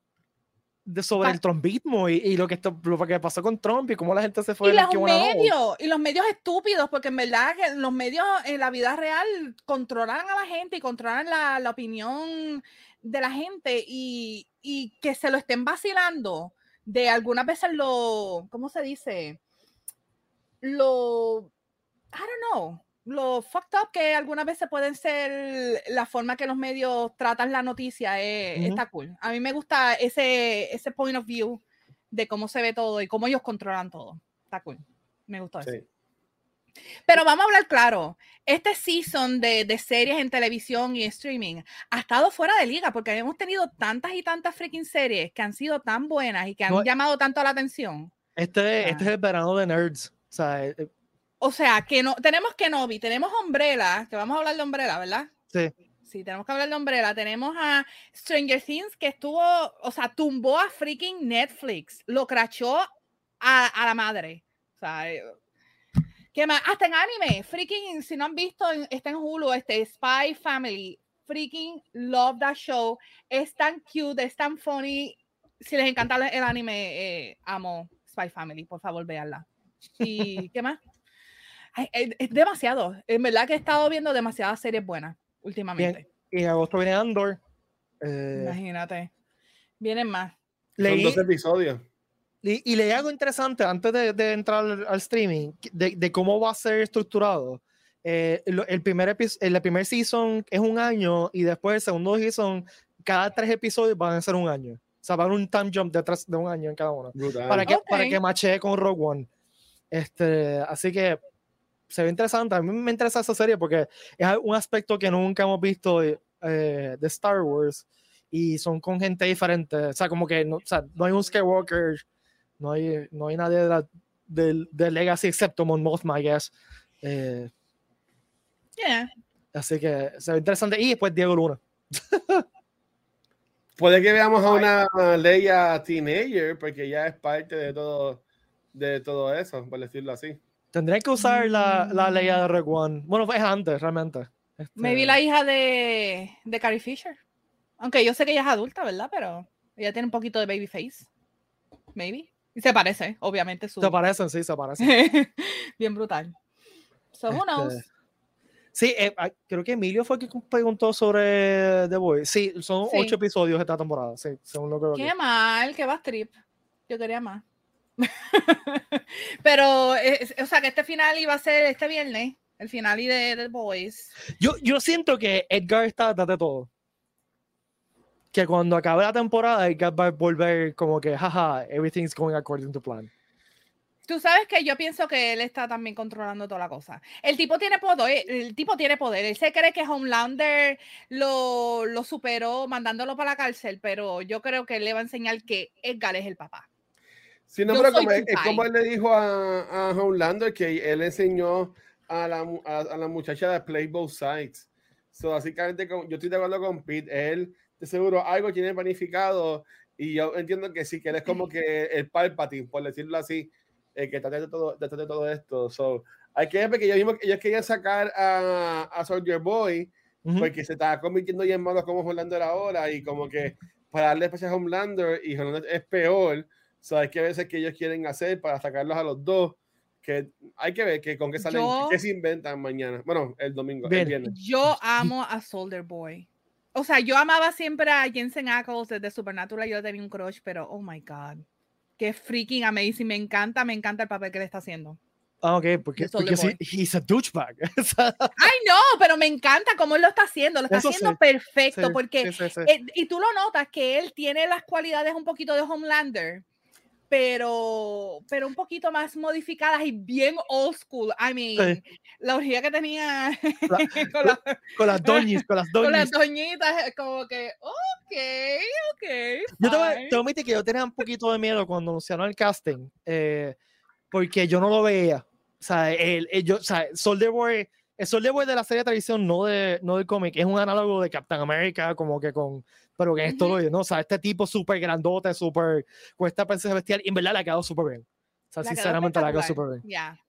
A: de, sobre
B: Pa-
A: el trumpismo y, y lo, que esto, lo que pasó con Trump y cómo la gente se fue
B: Y los medios, y los medios estúpidos, porque en verdad que los medios en la vida real controlan a la gente y controlan la, la opinión de la gente y, y que se lo estén vacilando de algunas veces lo, ¿cómo se dice? Lo, I don't know, lo fucked up que algunas veces pueden ser la forma que los medios tratan la noticia, eh,
A: Ujú.
B: está cool. A mí me gusta ese, ese point of view de cómo se ve todo y cómo ellos controlan todo. Está cool. Me gustó eso. Pero vamos a hablar claro. Este season de, de series en televisión y streaming ha estado fuera de liga porque hemos tenido tantas y tantas freaking series que han sido tan buenas y que han
A: No,
B: llamado tanto la atención.
A: Este, este
B: Ah.
A: es el verano de nerds. O sea, eh, eh,
B: O sea, que no tenemos Kenobi, tenemos Umbrella, que vamos a hablar de Umbrella, ¿verdad?
A: sí.
B: Sí, tenemos que hablar de Umbrella. Tenemos a Stranger Things que estuvo, o sea, tumbó a freaking Netflix, lo crachó a, a la madre. O sea, eh, ¿qué más? Hasta en anime, freaking, si no han visto, está en Hulu, este Spy Family, freaking love that show. Es tan cute, es tan funny. Si les encanta el anime, eh, amo Spy Family, por favor, véanla. ¿Y qué más? Ay, eh, es demasiado. En verdad que he estado viendo demasiadas series buenas últimamente.
A: Y en agosto viene Andor. Eh,
B: Imagínate. Vienen más.
C: Son
A: leí,
C: dos episodios.
A: Y, y leí algo interesante antes de, de entrar al, al streaming, de, de cómo va a ser estructurado. Eh, lo- el, primer el primer season es un año y después el segundo season, cada tres episodios van a ser un año. O sea, va a haber un time jump detrás de un año en cada uno.
C: Brutal.
A: Para que, para
B: Ok.
A: que machee con Rogue One. Este, así que se ve interesante. A mí me interesa esa serie porque es un aspecto que nunca hemos visto eh, de Star Wars y son con gente diferente. O sea, como que no, o sea, no hay un Skywalker, no hay, no hay nadie de la- del, del Legacy excepto Mon Mothma, I guess. Eh,
B: Yeah.
A: así que se ve interesante. Y después Diego Luna.
C: Puede que veamos a una Leia teenager, porque ya es parte de todo, de todo eso, por decirlo así.
A: Tendría que usar la, la
B: Mm.
A: de Rogue One. Bueno, es antes, realmente. Este,
B: Maybe la hija de, de Carrie Fisher. Aunque yo sé que ella es adulta, ¿verdad? Pero ella tiene un poquito de baby face. Maybe. Y se parece, obviamente. Su...
A: Se parecen, sí, se parecen.
B: Bien brutal. So who knows?
A: Este, Sí, eh, ah, creo que Emilio fue el que preguntó sobre The Boys. Sí, son
B: Sí.
A: ocho episodios esta temporada, sí, según lo que aquí.
B: Qué mal, qué va trip. Yo quería más. Pero, es- o sea, que este final iba a ser este viernes, el final de The Boys.
A: Yo, yo siento que Edgar está detrás de todo. Que cuando acabe la temporada, Edgar va a volver como que, jaja, everything's going according to plan.
B: Tú sabes que yo pienso que él está también controlando toda la cosa. El tipo tiene poder, el tipo tiene poder. Él se cree que Homelander lo, lo superó mandándolo para la cárcel, pero yo creo que él le va a enseñar que Edgar es el papá.
C: Sí, no,
B: Yo
C: pero como, es como él le dijo a, a Homelander que él enseñó a la, a, a la muchacha de Play Both Sides. So, básicamente, yo estoy de acuerdo con Pete. Él, de seguro, algo tiene planificado. Y yo entiendo que sí, que él es como que el Palpatine, por decirlo así, el que está detrás de todo, detrás de todo esto. So, hay que ver porque ellos, mismos- ellos querían sacar a, a Soldier Boy
A: Ujú.
C: porque se estaba convirtiendo ya en malo como Homelander ahora y como que para darle espacio a Homelander y Homelander es peor, so hay que ver qué ellos quieren hacer para sacarlos a los dos, que hay que ver que con qué salen,
B: Yo-
C: qué se inventan mañana, bueno, el domingo,
A: Bien.
C: el viernes.
B: Yo amo a Soldier Boy. O sea, yo amaba siempre a Jensen Ackles desde Supernatural. Yo tenía un crush, pero oh my god. Qué freaking amazing. Me encanta, me encanta el papel que le está haciendo.
A: Ah, ok, porque, porque sí, he's a douchebag.
B: Ay, no, pero me encanta cómo él lo está haciendo. Lo está
A: Eso
B: haciendo
A: sí,
B: perfecto
A: sí,
B: porque
A: sí.
B: Eh, y tú lo notas que él tiene las cualidades un poquito de Homelander, pero, pero un poquito más modificadas y bien old school. I mean, la orgía que tenía con, la-
A: con las doñis, con las
B: con las
A: doñis.
B: doñitas, como que, ok, ok.
A: Yo te voy,
B: fine".
A: te voy a admitir que yo tenía un poquito de miedo cuando anunciaron el casting, eh, porque yo no lo veía. O sea, el, el- yo, o sea, Soldier Boy, el Soldier Boy de la serie de televisión, no, de, no del cómic, es un análogo de Captain America, como que con, pero que esto
B: Ujú.
A: lo ¿no? O sea, este tipo súper grandote, súper, con esta presencia bestial, y en verdad le ha quedado súper bien. O sea,
B: La quedó
A: sinceramente le ha quedado súper bien.
B: Ya.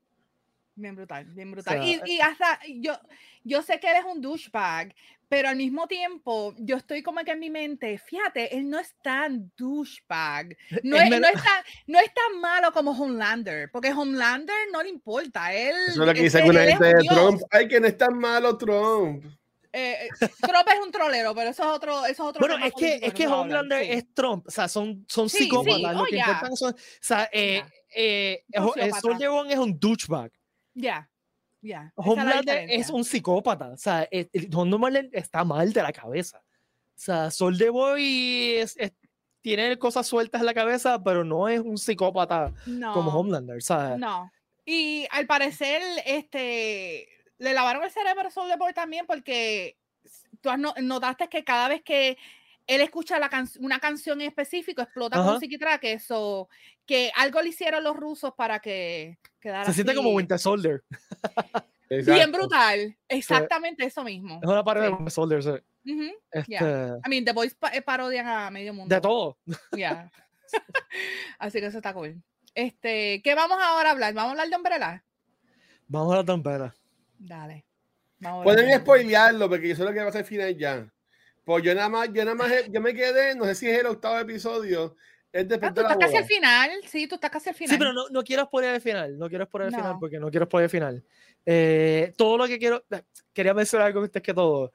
B: Bien brutal, bien brutal.
A: sea,
B: y, y hasta yo, yo sé que eres un douchebag, pero al mismo tiempo yo estoy como que en mi mente, fíjate, él no es tan douchebag. No
A: Es
B: es, no es tan, no es tan malo como Homelander, porque Homelander no le importa. Él,
C: Eso es lo que dice alguna
B: es
C: gente de. Trump. Ay, que no es tan malo Trump.
B: Eh, eh, Trump es un trolero, pero eso es otro, eso es otro
A: Bueno, es que, es que Homelander
B: sí.
A: es Trump, o sea, son, son
B: Sí, sí,
A: psicópatas. lo
B: oh,
A: que
B: ya.
A: importan son, o sea, eh,
B: Ya.
A: eh,
B: Sociópata.
A: Soldier Boy es un douchebag.
B: Ya, es la
A: Homelander es un psicópata. O sea, el, el Homelander está mal de la cabeza. O sea, Soldier Boy es- es- tiene cosas sueltas en la cabeza, pero no es un psicópata
B: no.
A: como Homelander. O sea,
B: No. Y al parecer, este, le lavaron el cerebro a Soldier Boy también porque tú has no- notaste que cada vez que él escucha la can- una canción en específico, explota con
A: Ajá.
B: un psiquitraque, eso, que algo le hicieron los rusos para que quedara
A: se siente como. Winter Soldier.
B: Bien brutal. Exactamente eso mismo.
A: Es una parodia de. Winter Soldier. sí.
B: Ujú.
A: Este,
B: I mean, The Boys pa- eh, parodian a medio mundo.
A: De todo.
B: Ya. Así que eso está cool. Este, ¿qué vamos ahora a hablar? ¿Vamos a hablar de Umbrella?
A: Vamos a la tampera.
B: Dale. Vamos
C: Pueden spoilearlo porque yo sé lo que va a ser el final ya. Pues yo nada más, yo nada más, yo me quedé, no sé si es el octavo episodio, es
B: Ah, tú
C: de la
B: estás casi al final. Sí, tú estás casi al final.
A: Sí, pero no, no quiero spoiler el final. No quiero spoiler el final
B: No.
A: porque no quiero spoiler el final. Eh, todo lo que quiero. Quería mencionar algo antes que todo.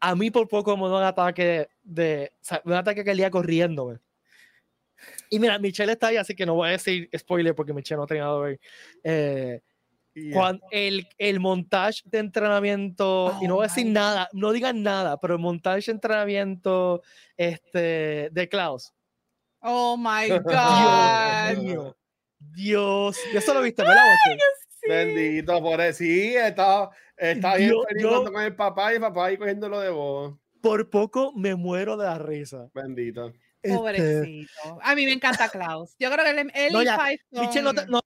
A: A mí por poco me da un ataque de. o sea, un ataque que día corriéndome. Y mira, Michelle está ahí, así que no voy a decir spoiler porque Michelle no ha terminado de ver. Eh, El, el montaje de entrenamiento, y no
B: Oh
A: voy a decir
B: my
A: nada, no digan nada, pero el montaje de entrenamiento este, de Klaus.
B: Oh my
A: Dios
B: God.
A: Dios, ya se lo viste, ¿verdad?
B: Sí.
C: Bendito, por eso. Sí, está, está bien
A: Yo- yo-
C: con el papá y el papá ahí cogiéndolo de voz.
A: Por poco me muero de la risa.
C: Bendito.
A: Este,
B: Pobrecito. A mí me encanta Klaus. Yo creo que él, él
A: No,
B: y
A: ya,
B: Five
A: Michelle, no, te-
B: son-
A: no,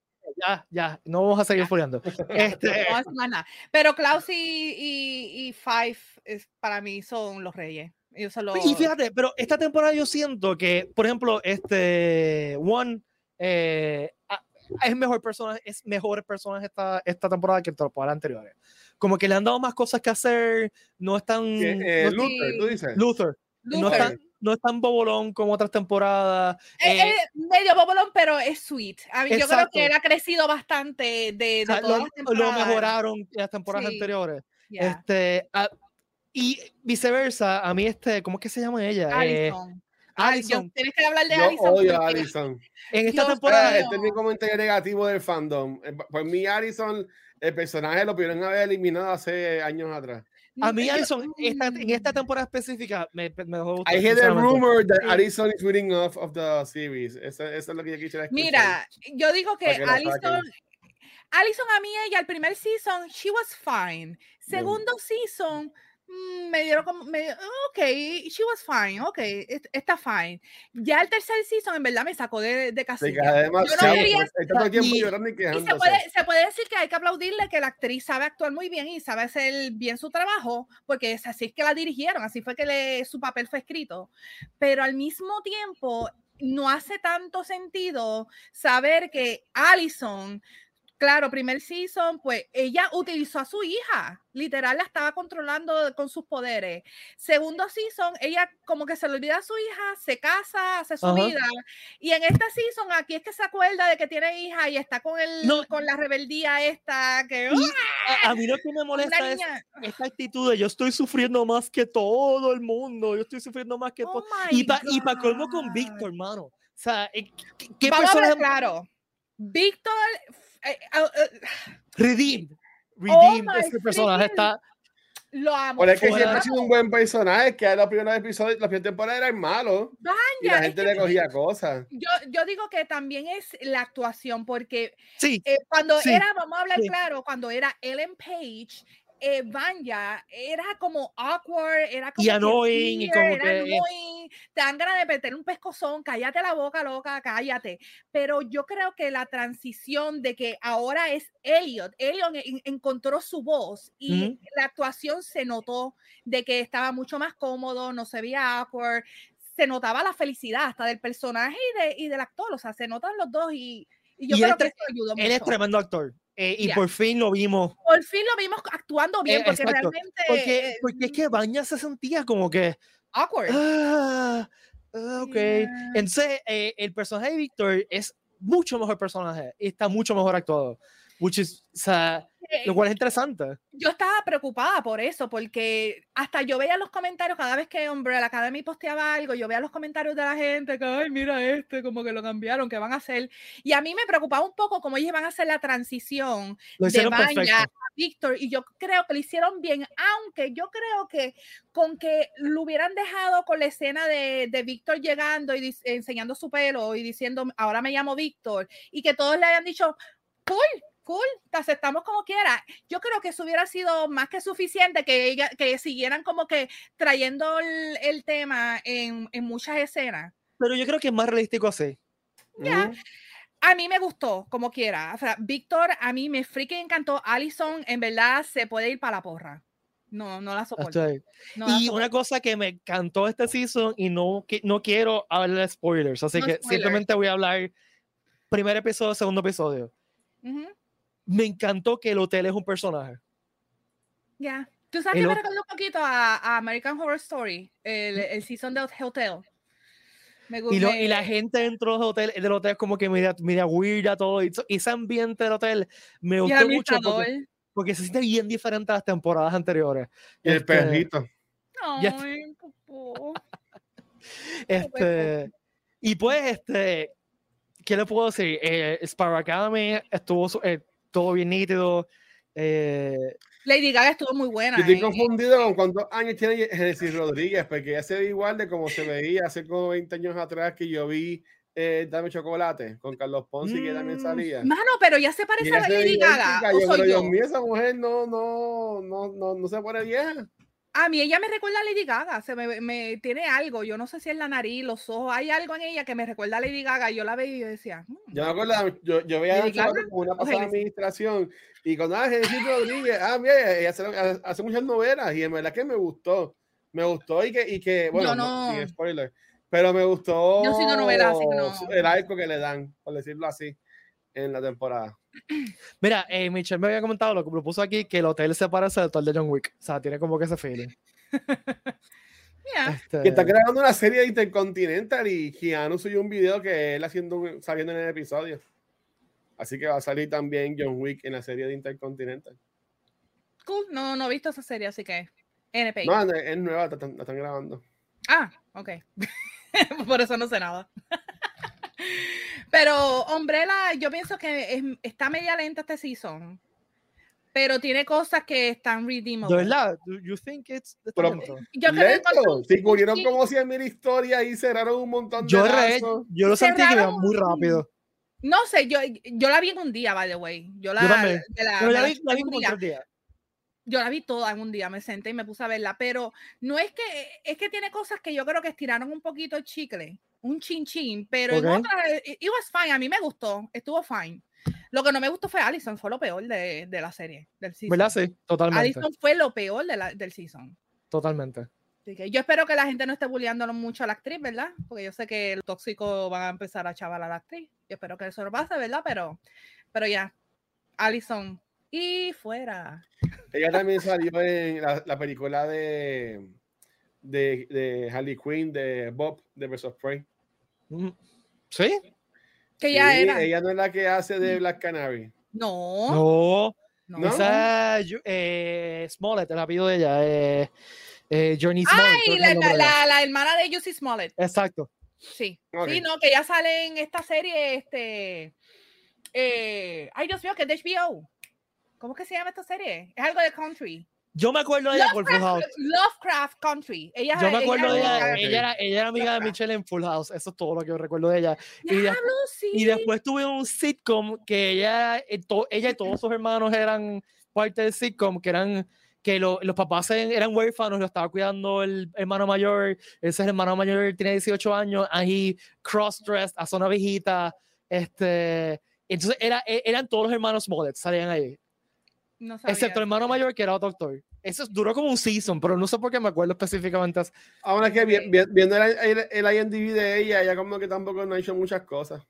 A: ya, ya, no vamos a seguir spoileando. Este,
B: no. Pero Klaus y, y, y Five es, para mí son los reyes. Ellos son los...
A: Y fíjate, pero esta temporada yo siento que, por ejemplo, este One eh, a- es mejor personaje, es mejor personaje esta, esta temporada que temporadas anteriores. Como que le han dado más cosas que hacer, no es tan
C: Que, eh,
A: no-
C: Luther, tú dices.
A: Luther, no
B: Luther.
A: es tan, no es tan bobolón como otras temporadas.
B: Eh,
A: eh,
B: eh, medio bobolón, pero es sweet. A mí, yo creo que él ha crecido bastante de, de
A: o sea,
B: todas
A: lo,
B: las
A: lo
B: temporadas.
A: mejoraron en las temporadas
B: Sí.
A: anteriores.
B: Yeah.
A: Este, ah, y viceversa, a mí este, ¿cómo es que se llama ella? Eh,
B: Alison. Ay, tienes que hablar de
C: Yo
B: Alison.
C: odio a Alison.
A: en esta
B: Dios
A: temporada
B: mío.
C: Este es mi comentario negativo del fandom. Eh, Por mí, Alison, el personaje lo pudieron haber eliminado hace años atrás.
A: A mí, Alison, esta- en esta temporada específica, me, me dejó gustar,
C: I hear the rumor that. Alison is winning off of the series. Eso, eso es lo que yo quisiera escuchar.
B: Mira, yo digo que Alison. Alison a mí ella el primer season she was fine. Segundo season me dieron como me, ok, she was fine, ok, est- está fine. Ya el tercer season en verdad me sacó de, de casilla.
C: queda demasiado.
B: quería-
C: Está todo el tiempo
A: y-
C: llorando y
B: Y
C: quejándose.
B: se puede, se puede decir que hay que aplaudirle que la actriz sabe actuar muy bien y sabe hacer bien su trabajo, porque es así es que la dirigieron, así fue que le, su papel fue escrito. Pero al mismo tiempo, no hace tanto sentido saber que Allison, claro, primer season, pues ella utilizó a su hija, literal la estaba controlando con sus poderes. Segundo season, ella como que se le olvida a su hija, se casa, hace su
A: Ajá.
B: vida. Y en esta season, aquí es que se acuerda de que tiene hija y está con el,
A: No.
B: con la rebeldía esta, que
A: Y a, a mí lo que me
B: ¡ah!
A: molesta es esta actitud de yo estoy sufriendo más que todo el mundo, yo estoy sufriendo más que
B: Oh
A: todo. Y para y pa colmo con. Víctor, hermano. O sea, eh, ¿qué, qué
B: Vamos a hablar
A: personaje
B: claro. Víctor. Eh, ah, eh,
A: redeemed?
B: Oh
A: Redeemed, este personaje está
B: lo amo.
C: Por es que siempre ha sido un buen personaje, que a los primeros episodios, la primera temporada era el malo. Y
B: Vaya,
C: la gente
B: que
C: le cogía cosas.
B: yo, yo digo que también es la actuación, porque
A: Sí,
B: eh, cuando
A: Sí,
B: era, vamos a hablar
A: sí.
B: claro, cuando era Ellen Page, eh, Vanya era como awkward, era como que
A: annoying, y como que-
B: annoying, te dan ganas de meter un pescozón, cállate la boca, loca, cállate. Pero yo creo que la transición de que ahora es Elliot, Elliot en- encontró su voz y
A: Ujú.
B: la actuación se notó de que estaba mucho más cómodo, no se veía awkward, se notaba la felicidad hasta del personaje y, de, y del actor, o sea, se notan los dos y, y yo
A: Y
B: creo que eso ayudó
A: él es
B: mucho.
A: tremendo actor. Eh, y
B: Ya.
A: por fin lo vimos.
B: Por fin lo vimos actuando bien,
A: Eh,
B: porque
A: exacto,
B: realmente
A: Porque, porque es que Baña se sentía como que.
B: awkward.
A: Ah, ah, ok.
B: Yeah.
A: Entonces, eh, el personaje de Víctor es mucho mejor personaje. Está mucho mejor actuado. Which is, o sea, Lo cual es interesante.
B: yo estaba preocupada por eso, porque hasta yo veía los comentarios cada vez que Umbrella Academy posteaba algo, yo veía los comentarios de la gente que, ay, mira este, como que lo cambiaron, que van a hacer. Y a mí me preocupaba un poco cómo ellos van a hacer la transición de Vanya a Víctor, y yo creo que lo hicieron bien, aunque yo creo que con que lo hubieran dejado con la escena de, de Víctor llegando y enseñando su pelo y diciendo, ahora me llamo Víctor, y que todos le hayan dicho, cool, cool, te aceptamos como quiera. Yo creo que eso hubiera sido más que suficiente que, ella, que siguieran como que trayendo el, el tema en, en muchas escenas.
A: Pero yo creo que es más realístico así.
B: Ya.
C: Ujú.
B: A mí me gustó, como quiera. O sea, Víctor, a mí me freaking encantó. Allison, en verdad, se puede ir para la porra. No, no la soporto. No la
A: Y
B: soporto.
A: una cosa que me encantó este season y no, que, no quiero hablar de spoilers, así
B: No
A: que
B: spoilers.
A: simplemente voy a hablar primer episodio, segundo episodio.
B: Ujú,
A: Me encantó que el hotel es un personaje.
B: Ya. ¿Tú sabes
A: El
B: que me recordó un poquito a, a American Horror Story? El, el season de Hotel. Me
A: Y, lo- y la gente dentro del hotel, del hotel como que media, media weird a todo. Y ese ambiente del hotel me gustó mucho porque, porque se siente bien diferente a las temporadas anteriores.
C: Y el
A: Este,
C: perrito.
B: Ay, popó.
A: Este, Y pues, este, ¿qué le puedo decir? Eh, Sparrow Academy estuvo eh, todo bien nítido. Eh,
B: Lady Gaga estuvo muy buena.
C: Yo estoy
B: en-
C: confundido con cuántos años tiene Genesis Rodríguez, porque ella se ve igual de como se veía hace como 20 años atrás que yo vi eh, Dame Chocolate con Carlos Ponce, que también
A: Mm,
C: salía.
B: Mano, pero ya se parece a Lady Gaga.
C: idéntica,
B: ¿O
C: yo, pero
B: soy
C: Dios
B: yo?
C: mío, esa mujer no, no, no, no, no se pone vieja.
B: A mí ella me recuerda a Lady Gaga. Se me, me tiene algo. Yo no sé si es la nariz, los ojos. Hay algo en ella que me recuerda a Lady Gaga. Yo la veía y yo decía, "Mm".
C: Yo me acuerdo, yo, yo veía como una pasada administración y cuando ah, Rodríguez, ah, mira, ella hace, hace muchas novelas y en verdad que me gustó. Me gustó y que, y que bueno,
B: no-
C: sin spoiler, pero me gustó
B: Yo así que no.
C: el arco que le dan, por decirlo así, en la temporada.
A: mira, eh, Michelle me había comentado lo que me puso aquí, que el hotel se parece al hotel de John Wick. O sea, tiene como que ese feeling.
B: "Yeah".
A: Este,
C: Que está grabando una serie de Intercontinental y Keanu subió un video que él haciendo un- saliendo en el episodio. Así que va a salir también John Wick en la serie de Intercontinental.
B: Cool. No, no he visto esa serie, así que. NPI.
C: No, no, es nueva, la están, la están grabando.
B: Ah, ok. Por eso no sé nada. Pero Umbrella, yo pienso que es- está media lenta este season. Pero tiene cosas que están
A: ¿De
B: redeemable.
A: verdad? Do you think it's the
C: Pero-?
B: Yo creo que
C: Si cubrieron
B: sí.
C: como 100 mil historias y cerraron un montón de
A: Yo, re- yo lo sentí que iba
B: Cerraron-
A: muy rápido.
B: No sé, yo, yo la vi en un día, by the way. Yo la,
A: Yo también.
B: de la-
A: Pero ya
B: la
A: vi, la vi
B: en un día.
A: días.
B: Yo la vi toda en un día, me senté y me puse a verla, pero no es que, es que tiene cosas que yo creo que estiraron un poquito el chicle, un chin chin, pero en otras, eh, it was fine, a mí me gustó, estuvo fine. Lo que no me gustó fue Allison, fue lo peor de, de la serie, del season.
A: ¿Verdad? Sí, totalmente.
B: Allison fue lo peor de la- del season.
A: Totalmente.
B: Así que yo espero que la gente no esté bulleándolo mucho a la actriz, ¿verdad? Porque yo sé que los tóxicos van a empezar a chaval a la actriz. Yo espero que eso no pase, ¿verdad? Pero, pero ya, Allison, y fuera.
C: Ella también salió en la, la película de, de, de Harley Quinn, de Bob, de Birds of Prey.
A: Mm, ¿Sí?
B: Que ya
C: Sí,
B: era.
C: Ella no es la que hace de Black Canary.
B: No,
A: No.
B: no.
A: Esa eh, Smollett, el apellido de ella. Eh, eh, Journey Smollett.
B: Ay, la, la, la- la hermana de Juicy Smollett.
A: Exacto.
B: Sí. Sí, no, que ya sale en esta serie, este. eh, ay, Dios mío, que es de HBO. ¿Cómo que se llama esta serie? Es algo de country.
A: Yo me acuerdo de ella por Full House.
B: Lovecraft Country. Ella,
A: Yo me
B: ella
A: acuerdo de
B: es-
A: ella.
C: ok.
A: Ella era, ella era amiga de
B: Lovecraft.
A: Michelle en Full House. Eso es todo lo que yo recuerdo de ella. Y, de-
B: sí.
A: y después tuve un sitcom que ella, eh, to- ella y todos sus hermanos eran parte del sitcom, que eran que lo- los papás eran huérfanos, lo estaba cuidando el hermano mayor, ese hermano mayor tiene 18 años, ahí cross-dressed, a zona viejita, este, entonces era, e- eran todos los hermanos Smollett, salían ahí,
B: No
A: excepto el hermano mayor que era doctor. Eso duró como un season, pero no sé por qué me acuerdo específicamente.
C: Ahora que vi- vi- viendo el, el, el IMDb de ella, ella como que tampoco no ha hecho muchas cosas.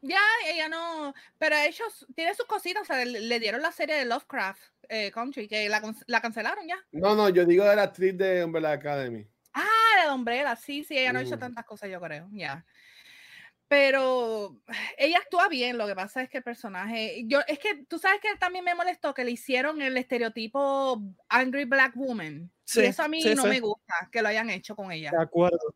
B: Ya, ella no. Pero ellos tiene sus cositas. O sea, le, le dieron la serie de Lovecraft eh, Country, que la, con- la cancelaron ya.
C: No, no, yo digo de la actriz de Umbrella Academy.
B: Ah, de Umbrella, sí, sí, ella no ha hecho
C: Mm.
B: tantas cosas, yo creo, ya. Pero ella actúa bien, lo que pasa es que el personaje, yo, es que tú sabes que también me molestó que le hicieron el estereotipo Angry Black Woman.
A: Sí,
B: y eso a mí
A: sí,
B: no
A: sí.
B: me gusta que lo hayan hecho con ella.
A: De acuerdo.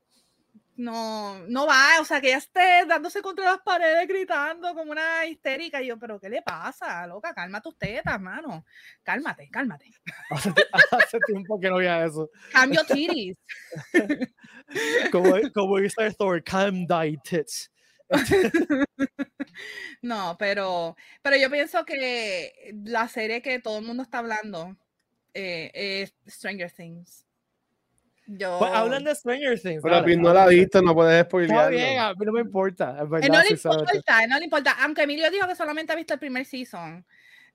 B: No, no va, o sea, que ella esté dándose contra las paredes, gritando como una histérica. Y yo, pero ¿qué le pasa, loca? Calma tus tetas, mano. Cálmate, cálmate.
A: Hace, hace tiempo que no veía eso.
B: Cambio tiris.
A: Como, como dice Thor, calm thy tits.
B: No, pero, pero yo pienso que la serie que todo el mundo está hablando eh, es Stranger Things. Yo,
A: Pues, hablan de Stranger Things.
C: Pero
A: dale,
C: no la ha visto, no puedes
A: Está
C: spoilearlo.
A: bien, a mí no me importa. Es
B: Eh,
A: verdad,
B: no le importa, no le importa. Aunque Emilio dijo que solamente ha visto el primer season.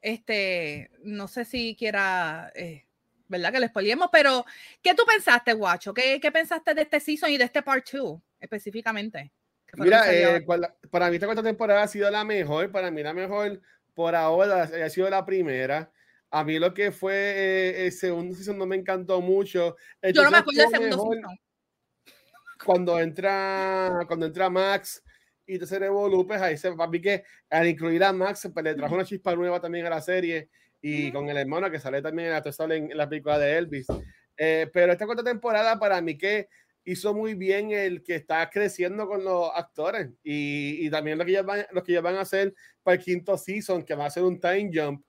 B: Este, no sé si quiera, eh, ¿verdad? Que le spoilemos, pero ¿qué tú pensaste, guacho? ¿Qué, qué pensaste de este season y de este part 2 específicamente?
C: Mira, eh, para mí esta cuarta temporada ha sido la mejor. Para mí la mejor por ahora ha sido la primera. A mí lo que fue eh, el segundo season no me encantó mucho. El
B: yo no me acuerdo del segundo season.
C: Cuando entra, cuando entra Max y entonces pues ahí se mí que al incluir a Max pues, le trajo una chispa nueva también a la serie y
B: Ujú.
C: con el hermano que sale también en la, en la película de Elvis. Eh, pero esta cuarta temporada para mí que hizo muy bien el que está creciendo con los actores y, y también lo que, ellos van, lo que ellos van a hacer para el quinto season, que va a ser un time jump,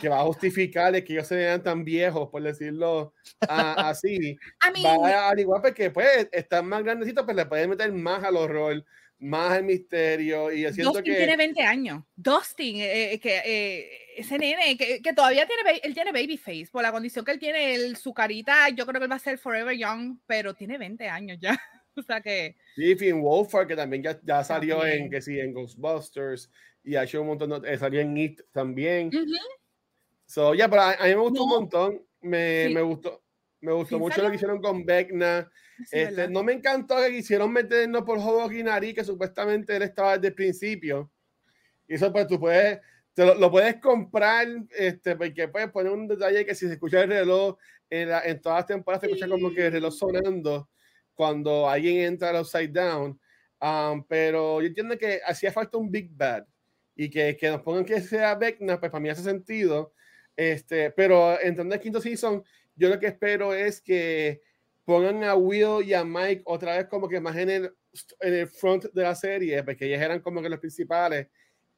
C: que va a justificar que ellos se vean tan viejos, por decirlo así. va a igual porque pues están más grandecitos, pues, le pueden meter más al horror, más el misterio y siento
B: Dustin
C: que
B: tiene 20 años. Dustin, eh, eh, que eh, ese nene que, que, todavía tiene él tiene baby face por la condición que él tiene el, su carita, yo creo que él va a ser forever young, pero tiene 20 años ya. o sea que
C: Sí, Finn Wolfhard que también ya, ya salió en que sí en Ghostbusters y ha hecho un montón de, salió en It también. So, ya, pero a, mí me gustó un montón. Me, me gustó me gustó mucho lo que hicieron con Este, no me encantó que quisieron meternos por Hobokinari, que supuestamente él estaba desde el principio. Y eso pues tú puedes, te lo, puedes comprar, este, porque puedes poner un detalle que si se escucha el reloj en, en todas las temporadas, se escucha como que el reloj sonando cuando alguien entra al Upside Down. Um, pero yo entiendo que hacía falta un Big Bad y que, que nos pongan que sea Vecna, pues para mí hace sentido. Este, pero entrando el quinto season, yo lo que espero es que pongan a Will y a Mike otra vez como que más en el, en el front de la serie, porque ellos eran como que los principales.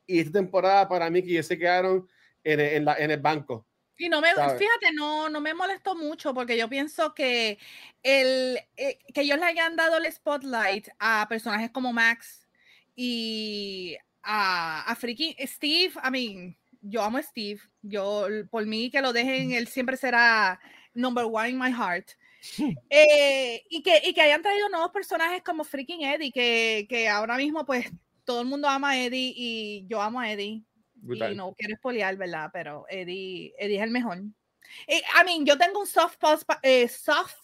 C: Y esta temporada para mí que ellos se quedaron en el, en la, en el banco.
B: Y no me, fíjate, no, no me molestó mucho porque yo pienso que, el, eh, que ellos le hayan dado el spotlight a personajes como Max y a, a freaking Steve, I mean, yo amo a Steve, yo por mí que lo dejen, él siempre será number one in my heart. Eh, y, que, y que hayan traído nuevos personajes como freaking Eddie, que, que ahora mismo pues todo el mundo ama a Eddie y yo amo a Eddie. Y no quiero espolear, ¿verdad? Pero Eddie, Eddie es el mejor. I mean, yo tengo un soft, eh, soft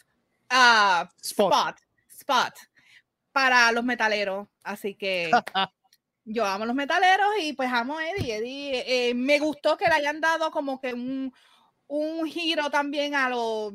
B: uh, spot. spot. para los metaleros, así que yo amo los metaleros y pues amo a Eddie. Eddie eh, me gustó que le hayan dado como que un, un giro también a lo,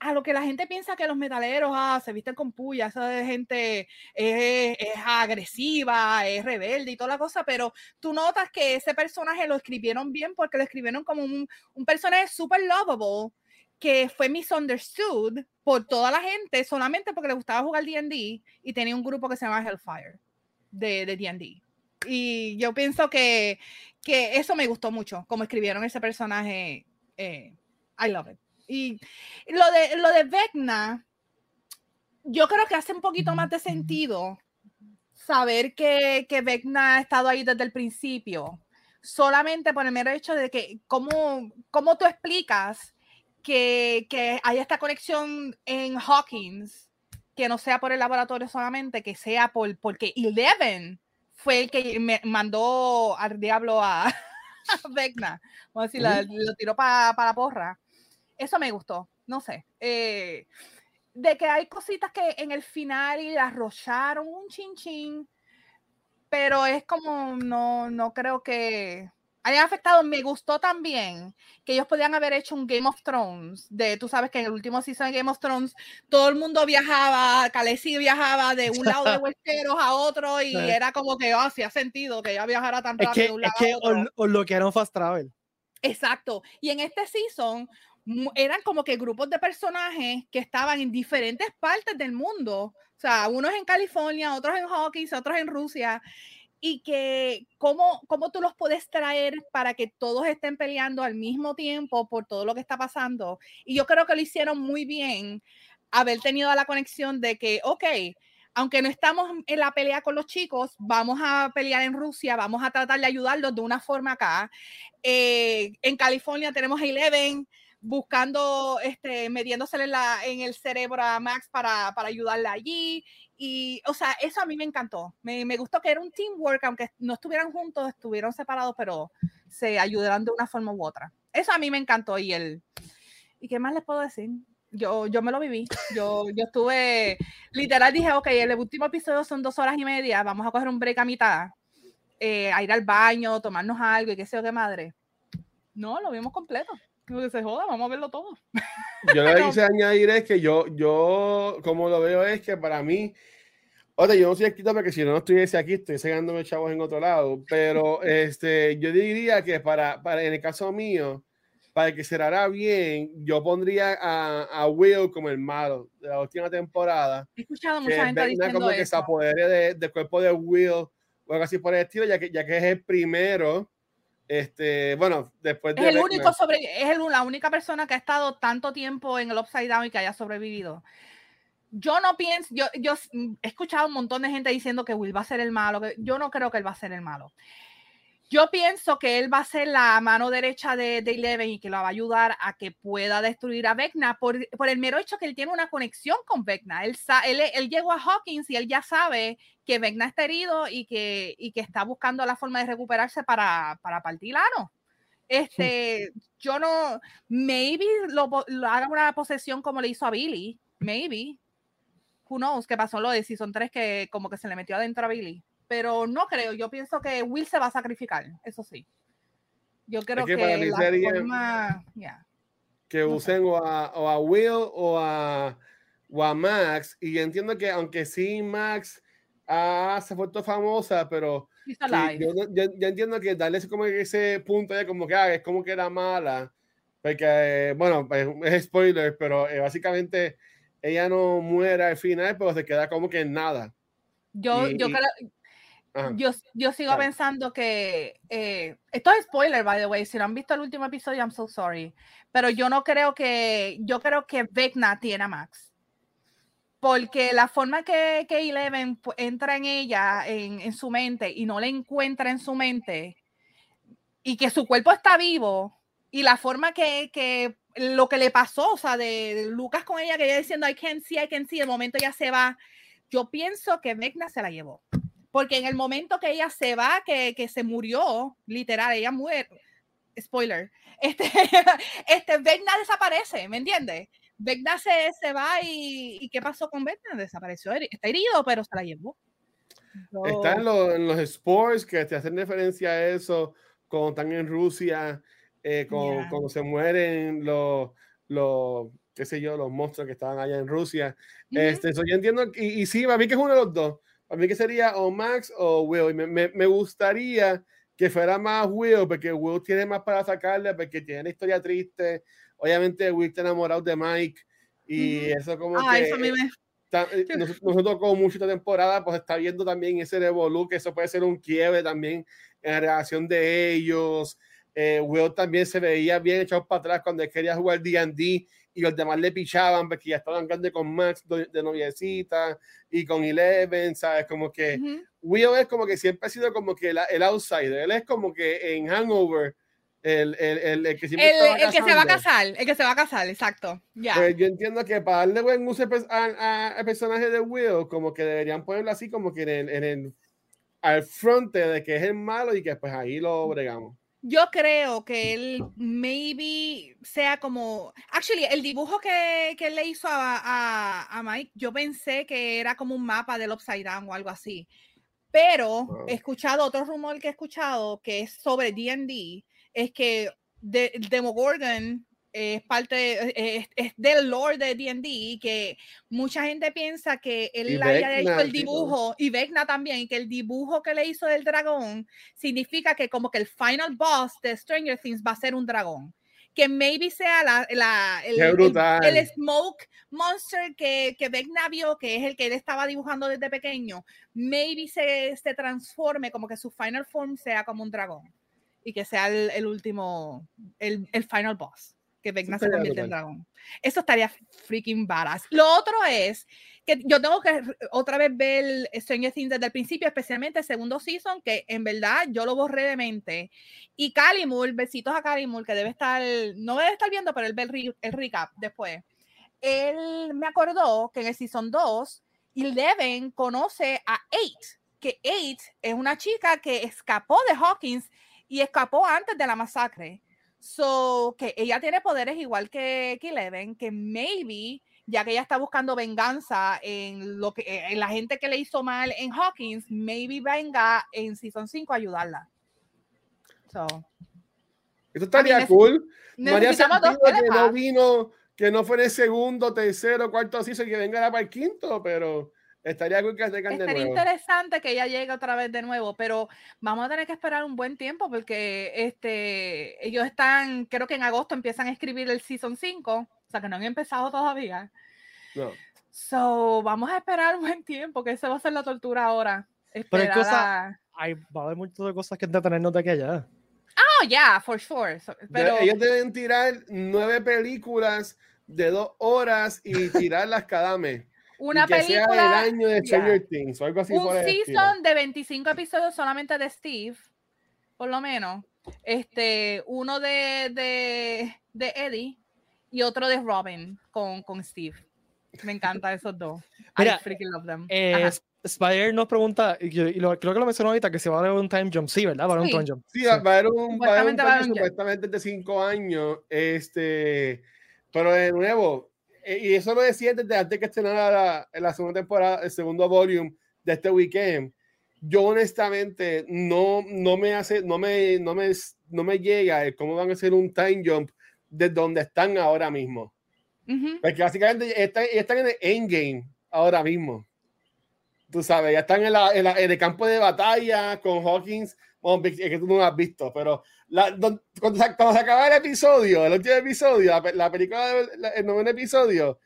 B: a lo que la gente piensa que los metaleros ah, se visten con puya, esa gente es, es, agresiva, es rebelde y toda la cosa, pero tú notas que ese personaje lo escribieron bien porque lo escribieron como un, un personaje súper lovable que fue misunderstood por toda la gente solamente porque le gustaba jugar D&D y tenía un grupo que se llama Hellfire de D&D. y yo pienso que, que eso me gustó mucho, como escribieron ese personaje eh, I love it. Y lo de, lo de Vecna, yo creo que hace un poquito más de sentido saber que, que Vecna ha estado ahí desde el principio, solamente por el mero hecho de que, ¿cómo, cómo tú explicas que, que hay esta conexión en Hawkins, que no sea por el laboratorio solamente, que sea por, porque Eleven fue el que me mandó al diablo a, Vecna, vamos a decir, lo tiró para la porra. Eso me gustó, no sé. Eh, de que hay cositas que en el final y arrocharon un chin chin, pero es como, no, no creo que haya afectado. Me gustó también que ellos podían haber hecho un Game of Thrones. De, tú sabes que en el último season de Game of Thrones todo el mundo viajaba, Khaleesi viajaba de un lado de Westeros a otro y era como que oh, hacía sentido que ella viajara tan rápido.
A: Es que, de un lado es que o, lo que era un fast travel.
B: Exacto. Y en este season eran como que grupos de personajes que estaban en diferentes partes del mundo. O sea, unos en California, otros en Hawkins, otros en Rusia y que cómo, cómo tú los puedes traer para que todos estén peleando al mismo tiempo por todo lo que está pasando. Y yo creo que lo hicieron muy bien haber tenido la conexión de que, ok, aunque no estamos en la pelea con los chicos, vamos a pelear en Rusia, vamos a tratar de ayudarlos de una forma acá. Eh, en California tenemos a Eleven buscando, este, metiéndosele en, la, en el cerebro a Max para, para ayudarla allí. Y, o sea, eso a mí me encantó. Me, me, gustó que era un teamwork, aunque no estuvieran juntos, estuvieron separados, pero se ayudaron de una forma u otra. Eso a mí me encantó. Y el. ¿Y qué más les puedo decir? Yo, yo me lo viví. Yo, yo estuve. Literal dije, ok, el último episodio son dos horas y media. Vamos a coger un break a mitad. Eh, a ir al baño, tomarnos algo y qué sé yo qué madre. No, lo vimos completo. Que se joda, vamos a verlo todo.
C: Yo lo que quise añadir es que yo, yo, como lo veo, es que para mí Oye, yo no soy escrito porque si no, no estuviese aquí, estoy sacándome chavos en otro lado. Pero este, yo diría que para, para, en el caso mío, para que cerrara bien, yo pondría a, a, Will como el malo de la última temporada.
B: He escuchado mucha gente diciendo
C: como que se apodere del cuerpo de Will o algo así por el estilo, ya que, ya que es el primero. Este, bueno, después
B: de. Es, el único sobre, es la única persona que ha estado tanto tiempo en el Upside Down y que haya sobrevivido. Yo no pienso, yo, yo he escuchado un montón de gente diciendo que Will va a ser el malo, que yo no creo que él va a ser el malo. Yo pienso que él va a ser la mano derecha de, de Eleven y que lo va a ayudar a que pueda destruir a Vecna por, por el mero hecho que él tiene una conexión con Vecna. Él, él, él, llegó a Hawkins y él ya sabe que Vecna está herido y que, y que está buscando la forma de recuperarse para, para partir ano. Este, yo no, maybe lo, lo, haga una posesión como le hizo a Billy, maybe. Who knows qué pasó lo de Season 3 que como que se le metió adentro a Billy pero no creo. Yo pienso que Will se va a sacrificar, eso sí. Yo creo que, la forma,
C: que usen o, a, Will o a, o Max. Y entiendo que aunque sí Max ah, se ha vuelto famosa, pero yo, yo, entiendo que darle como ese punto de como que ah, es como que era mala. Porque, bueno, es spoiler, pero eh, básicamente ella no muere al final, pero se queda como que en nada.
B: Yo, yo creo, yo, yo, sigo pensando que eh, esto es spoiler, by the way. Si no han visto el último episodio, I'm so sorry. Pero yo no creo que yo creo que Vecna tiene a Max. Porque la forma que, que Eleven entra en ella, en, en, su mente, y no la encuentra en su mente, y que su cuerpo está vivo, y la forma que, que lo que le pasó, o sea, de, Lucas con ella, que ella diciendo I can't see, I can see, el momento ya se va. Yo pienso que Vecna se la llevó porque en el momento que ella se va, que, que se murió, literal, ella muere, spoiler, este, este Vecna desaparece, ¿me entiendes? Vecna se, se va y, y, ¿qué pasó con Vecna? Desapareció, está herido, pero se la llevó.
C: Está en, en, los sports que te hacen referencia a eso, cuando están en Rusia, eh, con, cuando se mueren los, los, qué sé yo, los monstruos que estaban allá en Rusia. este, eso yo entiendo, y, y sí, a mí que es uno de los dos a mí que sería o Max o Will. me, me, me, gustaría que fuera más Will, porque Will tiene más para sacarle, porque tiene una historia triste. Obviamente Will está enamorado de Mike y eso como ah, que... Eso a mí me... Eh, nosotros, como mucho esta temporada, pues está viendo también ese revolú, que eso puede ser un quiebre también en la relación de ellos. Eh, Will también se veía bien echado para atrás cuando quería jugar D&D y los demás le pichaban porque ya estaban grandes con Max de, noviecita y con Eleven, ¿sabes? Como que Will es como que siempre ha sido como que el outsider, él es como que en Hangover. El, el, el, que siempre
B: el, el que se va a casar, el que se va a casar, exacto. Ya.
C: Pues yo entiendo que para darle buen uso al personaje de Will, como que deberían ponerlo así, como que en el, en el al frente de que es el malo y que pues ahí lo bregamos.
B: Yo creo que él maybe sea como. Actually, el dibujo que, que él le hizo a, a, a, Mike, yo pensé que era como un mapa del Upside Down o algo así. Pero he escuchado otro rumor que he escuchado que es sobre DD, es que de, Demogorgon es parte, es, es, del lore de D&D que mucha gente piensa que él haya hecho el dibujo y Vecna también, que el dibujo que le hizo del dragón significa que como que el final boss de Stranger Things va a ser un dragón. Que maybe sea la, la el, el, smoke monster que, que Vecna vio, que es el que él estaba dibujando desde pequeño, maybe se, se transforme como que su final form sea como un dragón y que sea el, el último, el, el final boss que Vecna se convierte en dragón. Eso estaría freaking badass. Lo otro es que yo tengo que otra vez ver Stranger Things desde el principio, especialmente el segundo season, que en verdad yo lo borré de mente. Y Calimul, besitos a Calimul, que debe estar, no debe estar viendo, pero él ve el, el recap después. Él me acordó que en el season 2, Eleven conoce a Eight, que Eight es una chica que escapó de Hawkins y escapó antes de la masacre. So, que ella tiene poderes igual que, que Eleven, que maybe, ya que ella está buscando venganza en, lo que, en la gente que le hizo mal en Hawkins, maybe venga en Season 5 a ayudarla. So,
C: Esto estaría cool. No haría sentido que no vino, que no fue en el segundo, tercero, cuarto season, que venga para el quinto, pero Estaría cool que traigan de
B: Estaría
C: nuevo.
B: interesante que ella llegue otra vez de nuevo, pero vamos a tener que esperar un buen tiempo porque este, ellos están, creo que en agosto empiezan a escribir el Season 5, o sea que no han empezado todavía.
C: No.
B: So, vamos a esperar un buen tiempo, que esa va a ser la tortura ahora.
A: hay
B: Esperar
A: cosa-
B: a-
A: Ay, va a haber muchas de cosas que entretenernos de aquí allá.
B: Oh, yeah, for sure. So- pero
C: Ellos deben tirar nueve películas de dos horas y tirarlas cada mes.
B: Una
C: que sea
B: película,
C: el año de. Stranger Things o algo así.
B: un
C: por el estilo.
B: season de 25 episodios solamente de Steve, por lo menos. Este, uno de, de, de Eddie y otro de Robin con, con Steve. Me encantan esos dos.
A: Mira,
B: I freaking love them.
A: Eh, Spider nos pregunta, y, yo- y lo- creo que lo mencionó ahorita, que se va a dar un time jump. Sí, ¿verdad? Va a haber
B: Sí.
A: un time jump.
C: Sí, va va a haber un, va a haber un
B: Supuestamente va a haber un jet.
C: supuestamente de cinco años. Este, pero de nuevo, y eso lo decía desde antes que estrenara la, la segunda temporada, el segundo volume de este weekend. Yo honestamente no, no me hace, no me, no me, no me llega el cómo van a hacer un time jump de donde están ahora mismo.
B: Ujú.
C: Porque básicamente están, están en el endgame ahora mismo. Tú sabes, ya están en, la, en, la- en el campo de batalla con Hawkins. Bueno, es que tú no lo has visto, pero la- don- cuando, se, cuando se acaba el episodio, el último episodio, la, la película, del- el noveno episodio,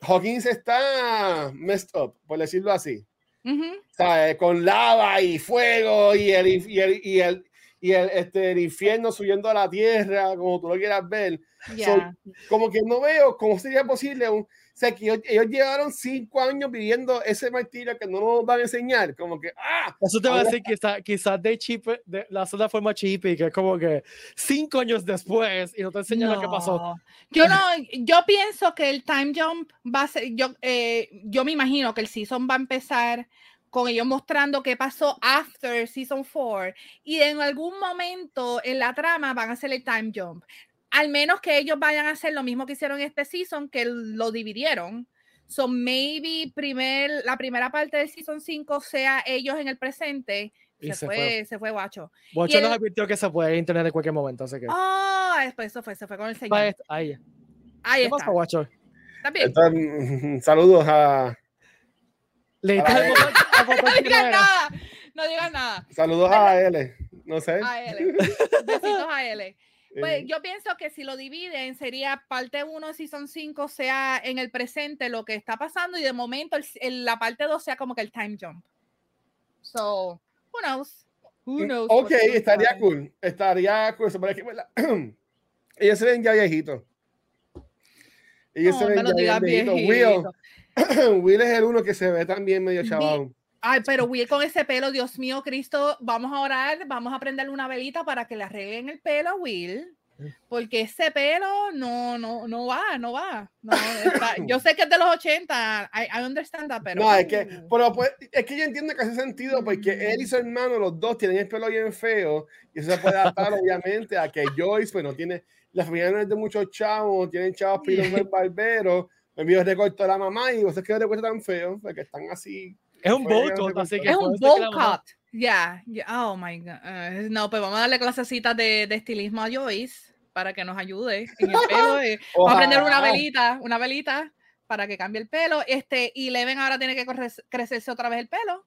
C: Hawkins está messed up, por decirlo así.
B: Ujú.
C: ¿Sabes? Con lava y fuego y el, y el, y el, y el, este, el infierno subiendo a la tierra, como tú lo quieras ver
B: Yeah.
C: como que no veo cómo sería posible un, sea que ellos, ellos llevaron cinco años viviendo ese martirio que no nos van a enseñar como que ah
A: Eso te va a decir quizás quizás de chip, de la sola forma chippy, que es como que cinco años después y no te enseñan lo que pasó.
B: No. Yo no, yo pienso que el time jump va a ser, yo, eh, yo me imagino que el season va a empezar con ellos mostrando qué pasó after season 4 y en algún momento en la trama van a hacer el time jump. Al menos que ellos vayan a hacer lo mismo que hicieron este season, que lo dividieron. So maybe primer, la primera parte del season 5 sea ellos en el presente.
A: Y
B: Se,
A: se
B: fue,
A: fue.
B: se fue guacho.
A: Bocho
B: y
A: nos advirtió que se puede internet en cualquier momento, así que.
B: Ah, después eso fue, se fue con el señor.
A: Ahí.
B: Ahí
A: ¿Qué
B: está.
A: pasa, guacho?
B: Está bien.
C: entonces, saludos a
A: Le el botón
B: No digas nada. No digas nada.
C: saludos a él no sé
B: A L. Besitos a L. Pues
C: Eh,
B: yo pienso que si lo dividen, sería parte 1 de Season 5 sea en el presente lo que está pasando y de momento el- el- la parte 2 sea como que el time jump. So, who knows? Who knows?
C: ok estaría
B: on.
C: cool estaría cool se parece que ¿verdad? ellos se ven ya viejitos ellos se
B: No, me
C: ven
B: lo
C: ya viejitos
B: viejito.
C: Will Will es el uno que se ve también medio
B: Vi-
C: chaval
B: Ay, pero Will con ese pelo, Dios mío, Cristo, vamos a orar, vamos a prenderle una velita para que le arreglen el pelo a Will. Porque ese pelo no, no, no va, no va. No, está- yo sé que es de los 80, I, I understand that, pero.
C: No, es que,
B: uh,
C: pero pues, es que yo entiendo que hace sentido porque él y su hermano, los dos tienen el pelo bien feo y eso se puede adaptar obviamente a que Joyce, pues no tiene, la familia no es de muchos chavos, tienen chavos pilos del barbero, me envió el recorto a la mamá y vos es que no recorte tan feo, porque están así.
A: Es un
C: sé
A: así que.
B: es un cut. Ya, ya, oh my god. eh, no, pues vamos a darle clasecitas de, de estilismo a Joyce para que nos ayude en el pelo. eh. Vamos a prender una velita, una velita para que cambie el pelo. Este, y Leven ahora tiene que crecerse otra vez el pelo.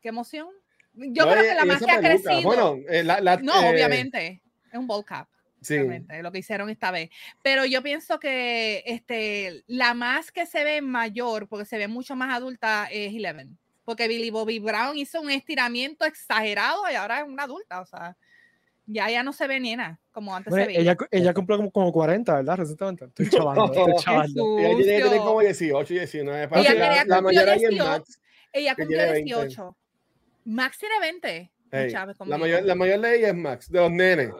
B: Qué emoción. Yo
C: No,
B: creo
C: y-
B: que la más que ha crecido.
C: Bueno, eh, la, la-
B: no,
C: eh,
B: obviamente. Es un bowl cap.
C: Sí.
B: lo que hicieron esta vez. Pero yo pienso que este, la más que se ve mayor, porque se ve mucho más adulta, es Eleven. Porque Billy Bobby Brown hizo un estiramiento exagerado y ahora es una adulta. O sea, ya ya no se ve nena como antes
A: Bueno,
B: se veía.
A: ella, ella cumplió como, como 40, ¿verdad? Recientemente. Estoy chavando, estoy chavando.
C: Ella tiene que tener como 18, 19.
A: Ella
C: parece
A: quería
C: la, la
B: cumplió
C: mayor ahí es
B: 18.
C: Max.
B: Ella
C: que
B: cumplió
C: tiene 20.
B: 18. Max tiene 20. No
C: Hey, la, mayor, la mayor de ella es Max, de los nenes.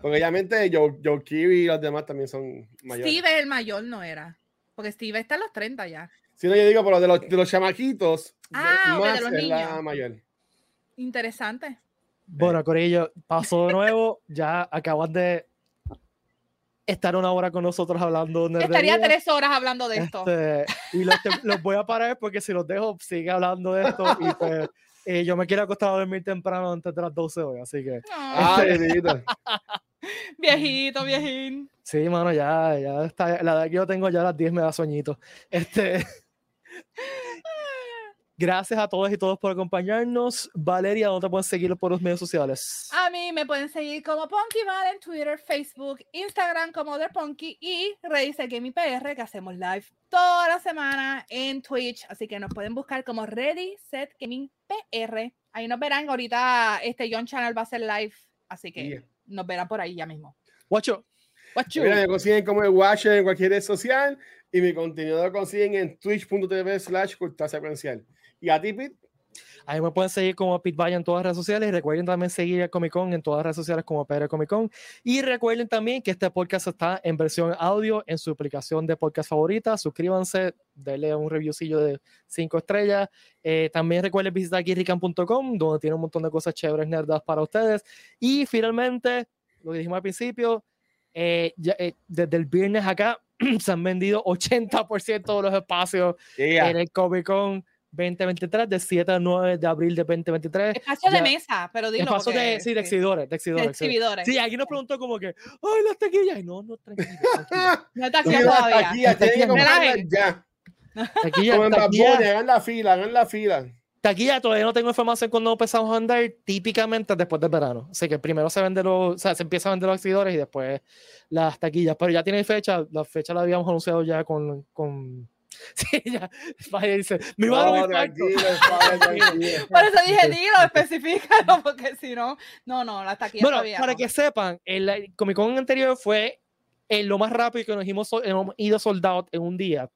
C: Porque obviamente Joe, Joe Kiwi y los demás también son mayores.
B: Steve es el mayor, no era. Porque Steve está en los 30 ya.
C: Si no, yo digo, pero de los, de los chamaquitos, de-
B: Ah, ok, de los
C: es la
B: niños.
C: mayor.
B: Interesante.
A: Bueno, Corillo, pasó de nuevo. Ya acaban de estar una hora con nosotros hablando.
B: Estaría
A: nerdería.
B: tres horas hablando de esto.
A: Este, y los, te- los voy a parar porque si los dejo, sigue hablando de esto. Y pues, eh, yo me quiero acostar a dormir temprano antes de las 12 hoy. Así que,
C: Ah,
B: Ay,
C: bendito.
B: viejito, viejín.
A: sí, mano, ya, ya está. La edad que yo tengo ya a las 10 me da sueñito. Este, Gracias a todos y todos por acompañarnos. Valeria, ¿dónde te pueden seguir por los medios sociales?
B: A mí me pueden seguir como PunkyVal en Twitter, Facebook, Instagram como The Punky y Ready Gaming PR que hacemos live toda la semana en Twitch. Así que nos pueden buscar como Ready Set Gaming PR. Ahí nos verán. Ahorita este John Channel va a ser live. Así que
C: Yeah.
B: Nos verán por ahí ya mismo.
A: Guacho,
B: you?
C: Mira, me consiguen como el Watcher en cualquier red social y mi contenido lo consiguen en twitch.tv slash secuencial. Y a ti, Pete,
A: ahí me pueden seguir como Vaya en todas las redes sociales. Recuerden también seguir a Comic Con en todas las redes sociales como PR Comic Con. Y recuerden también que este podcast está en versión audio en su aplicación de podcast favorita. Suscríbanse, denle un reviewcillo de 5 estrellas. Eh, también recuerden visitar guirrican.com, donde tiene un montón de cosas chéveres, nerdas para ustedes. Y finalmente, lo que dijimos al principio, eh, ya, eh, desde el viernes acá se han vendido 80% de los espacios
C: yeah.
A: en el Comic Con 2023, de 7 a 9 de abril de 2023.
B: Espacio de
A: ya-
B: mesa, pero dilo.
A: Espacio de,
B: porque-
A: sí, de exhibidores, de
B: de
A: exhibidores. sí.
B: exhibidores.
A: Sí, alguien nos preguntó como que, ¡ay, las taquillas! Y no, no, tranquilo. tranquilo.
B: No está aquí todavía.
C: taquilla, tienen que
A: Taquilla.
C: comprarla
B: Relajen.
C: ya.
A: Taquilla,
C: Como en
A: taquilla,
C: hagan la fila, hagan la fila.
A: taquilla, todavía no tengo información cuando empezamos a andar, típicamente después del verano. Así que primero se vende los, o sea, se empieza a vender los exhibidores y después las taquillas. Pero ya tiene fecha, la fecha la habíamos anunciado ya con. con... Sí, ya. Vaya, dice, mi mano
C: No,
A: me
C: tranquilo, padre, tranquilo.
B: Por eso dije, dilo, especifícalo, porque si no, no, no, la taquilla
A: Bueno,
B: todavía
A: para
B: no.
A: que sepan, el, el Comic Con anterior fue eh, lo más rápido que nos hemos, hemos ido soldados en un día.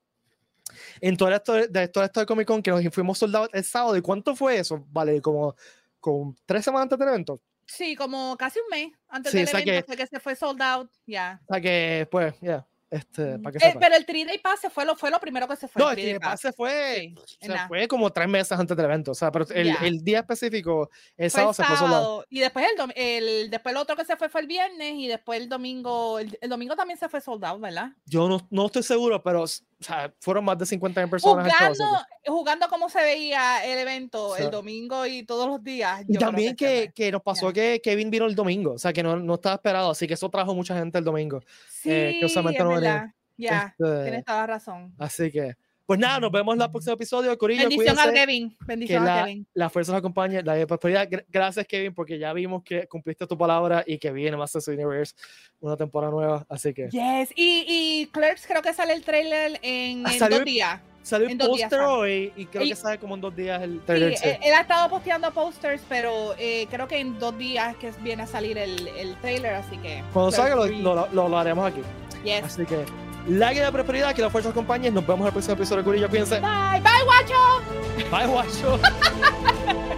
A: En todo esto de todo esto de Comic Con que nos fuimos soldados el sábado. ¿Y cuánto fue eso? Vale, como, como tres semanas antes del evento.
B: Sí, como casi un mes antes
A: Sí,
B: del evento
A: que-
B: fue que se fue sold out, ya.
A: O sea que, pues, ya, este, para que
B: Eh, pero el 3 Day Pass se fue lo, fue lo primero que se fue.
A: no,
B: el
A: el
B: 3 Day Pass.
A: pase fue,
B: Sí,
A: o
B: en
A: sea,
B: nada.
A: fue como tres meses antes del evento. O sea, pero el,
B: Ya.
A: el día específico, el
B: Fue
A: sábado
B: el
A: se fue soldado.
B: sábado. Y después el, el, después el otro que se fue fue el viernes y después el domingo, el, el domingo también se fue sold out, ¿verdad?
A: Yo no, no estoy seguro, pero o sea, fueron más de 50 personas. que-
B: Jugando, jugando cómo se veía el evento el domingo y todos los días.
A: Y también que,
B: fue.
A: que nos pasó
B: Ya.
A: que Kevin vino el domingo, o sea que no, no estaba esperado, así que eso trajo mucha gente el domingo.
B: Sí,
A: eh, que usualmente no venía.
B: Ya,
A: Este,
B: tienes toda razón.
A: así que, pues nada, nos vemos en el próximo episodio. Corillo,
B: Bendición a
A: cuídense,
B: Kevin.
A: que
B: Bendición a
A: la,
B: Kevin.
A: la fuerza acompañe, la prosperidad. Gra- Gracias, Kevin, porque ya vimos que cumpliste tu palabra y que viene Masters Universe, una temporada nueva, así que.
B: Yes. Y, y Clerks creo que sale el trailer en,
A: Ah,
B: en
A: salió
B: dos días.
A: Salió el póster hoy y creo
B: Y-
A: que sale como en dos días el trailer. sí.
B: él, él ha estado posteando posters, pero eh, creo que en dos días que viene a salir el, el trailer, así que.
A: Cuando salga lo, lo, lo- lo haremos aquí.
B: Yes.
A: Así que, like y la prosperidad, que la fuerza acompañe. Nos vemos en el próximo episodio, Corillo. Cuídense.
B: Bye, bye, guacho.
A: Bye, guacho.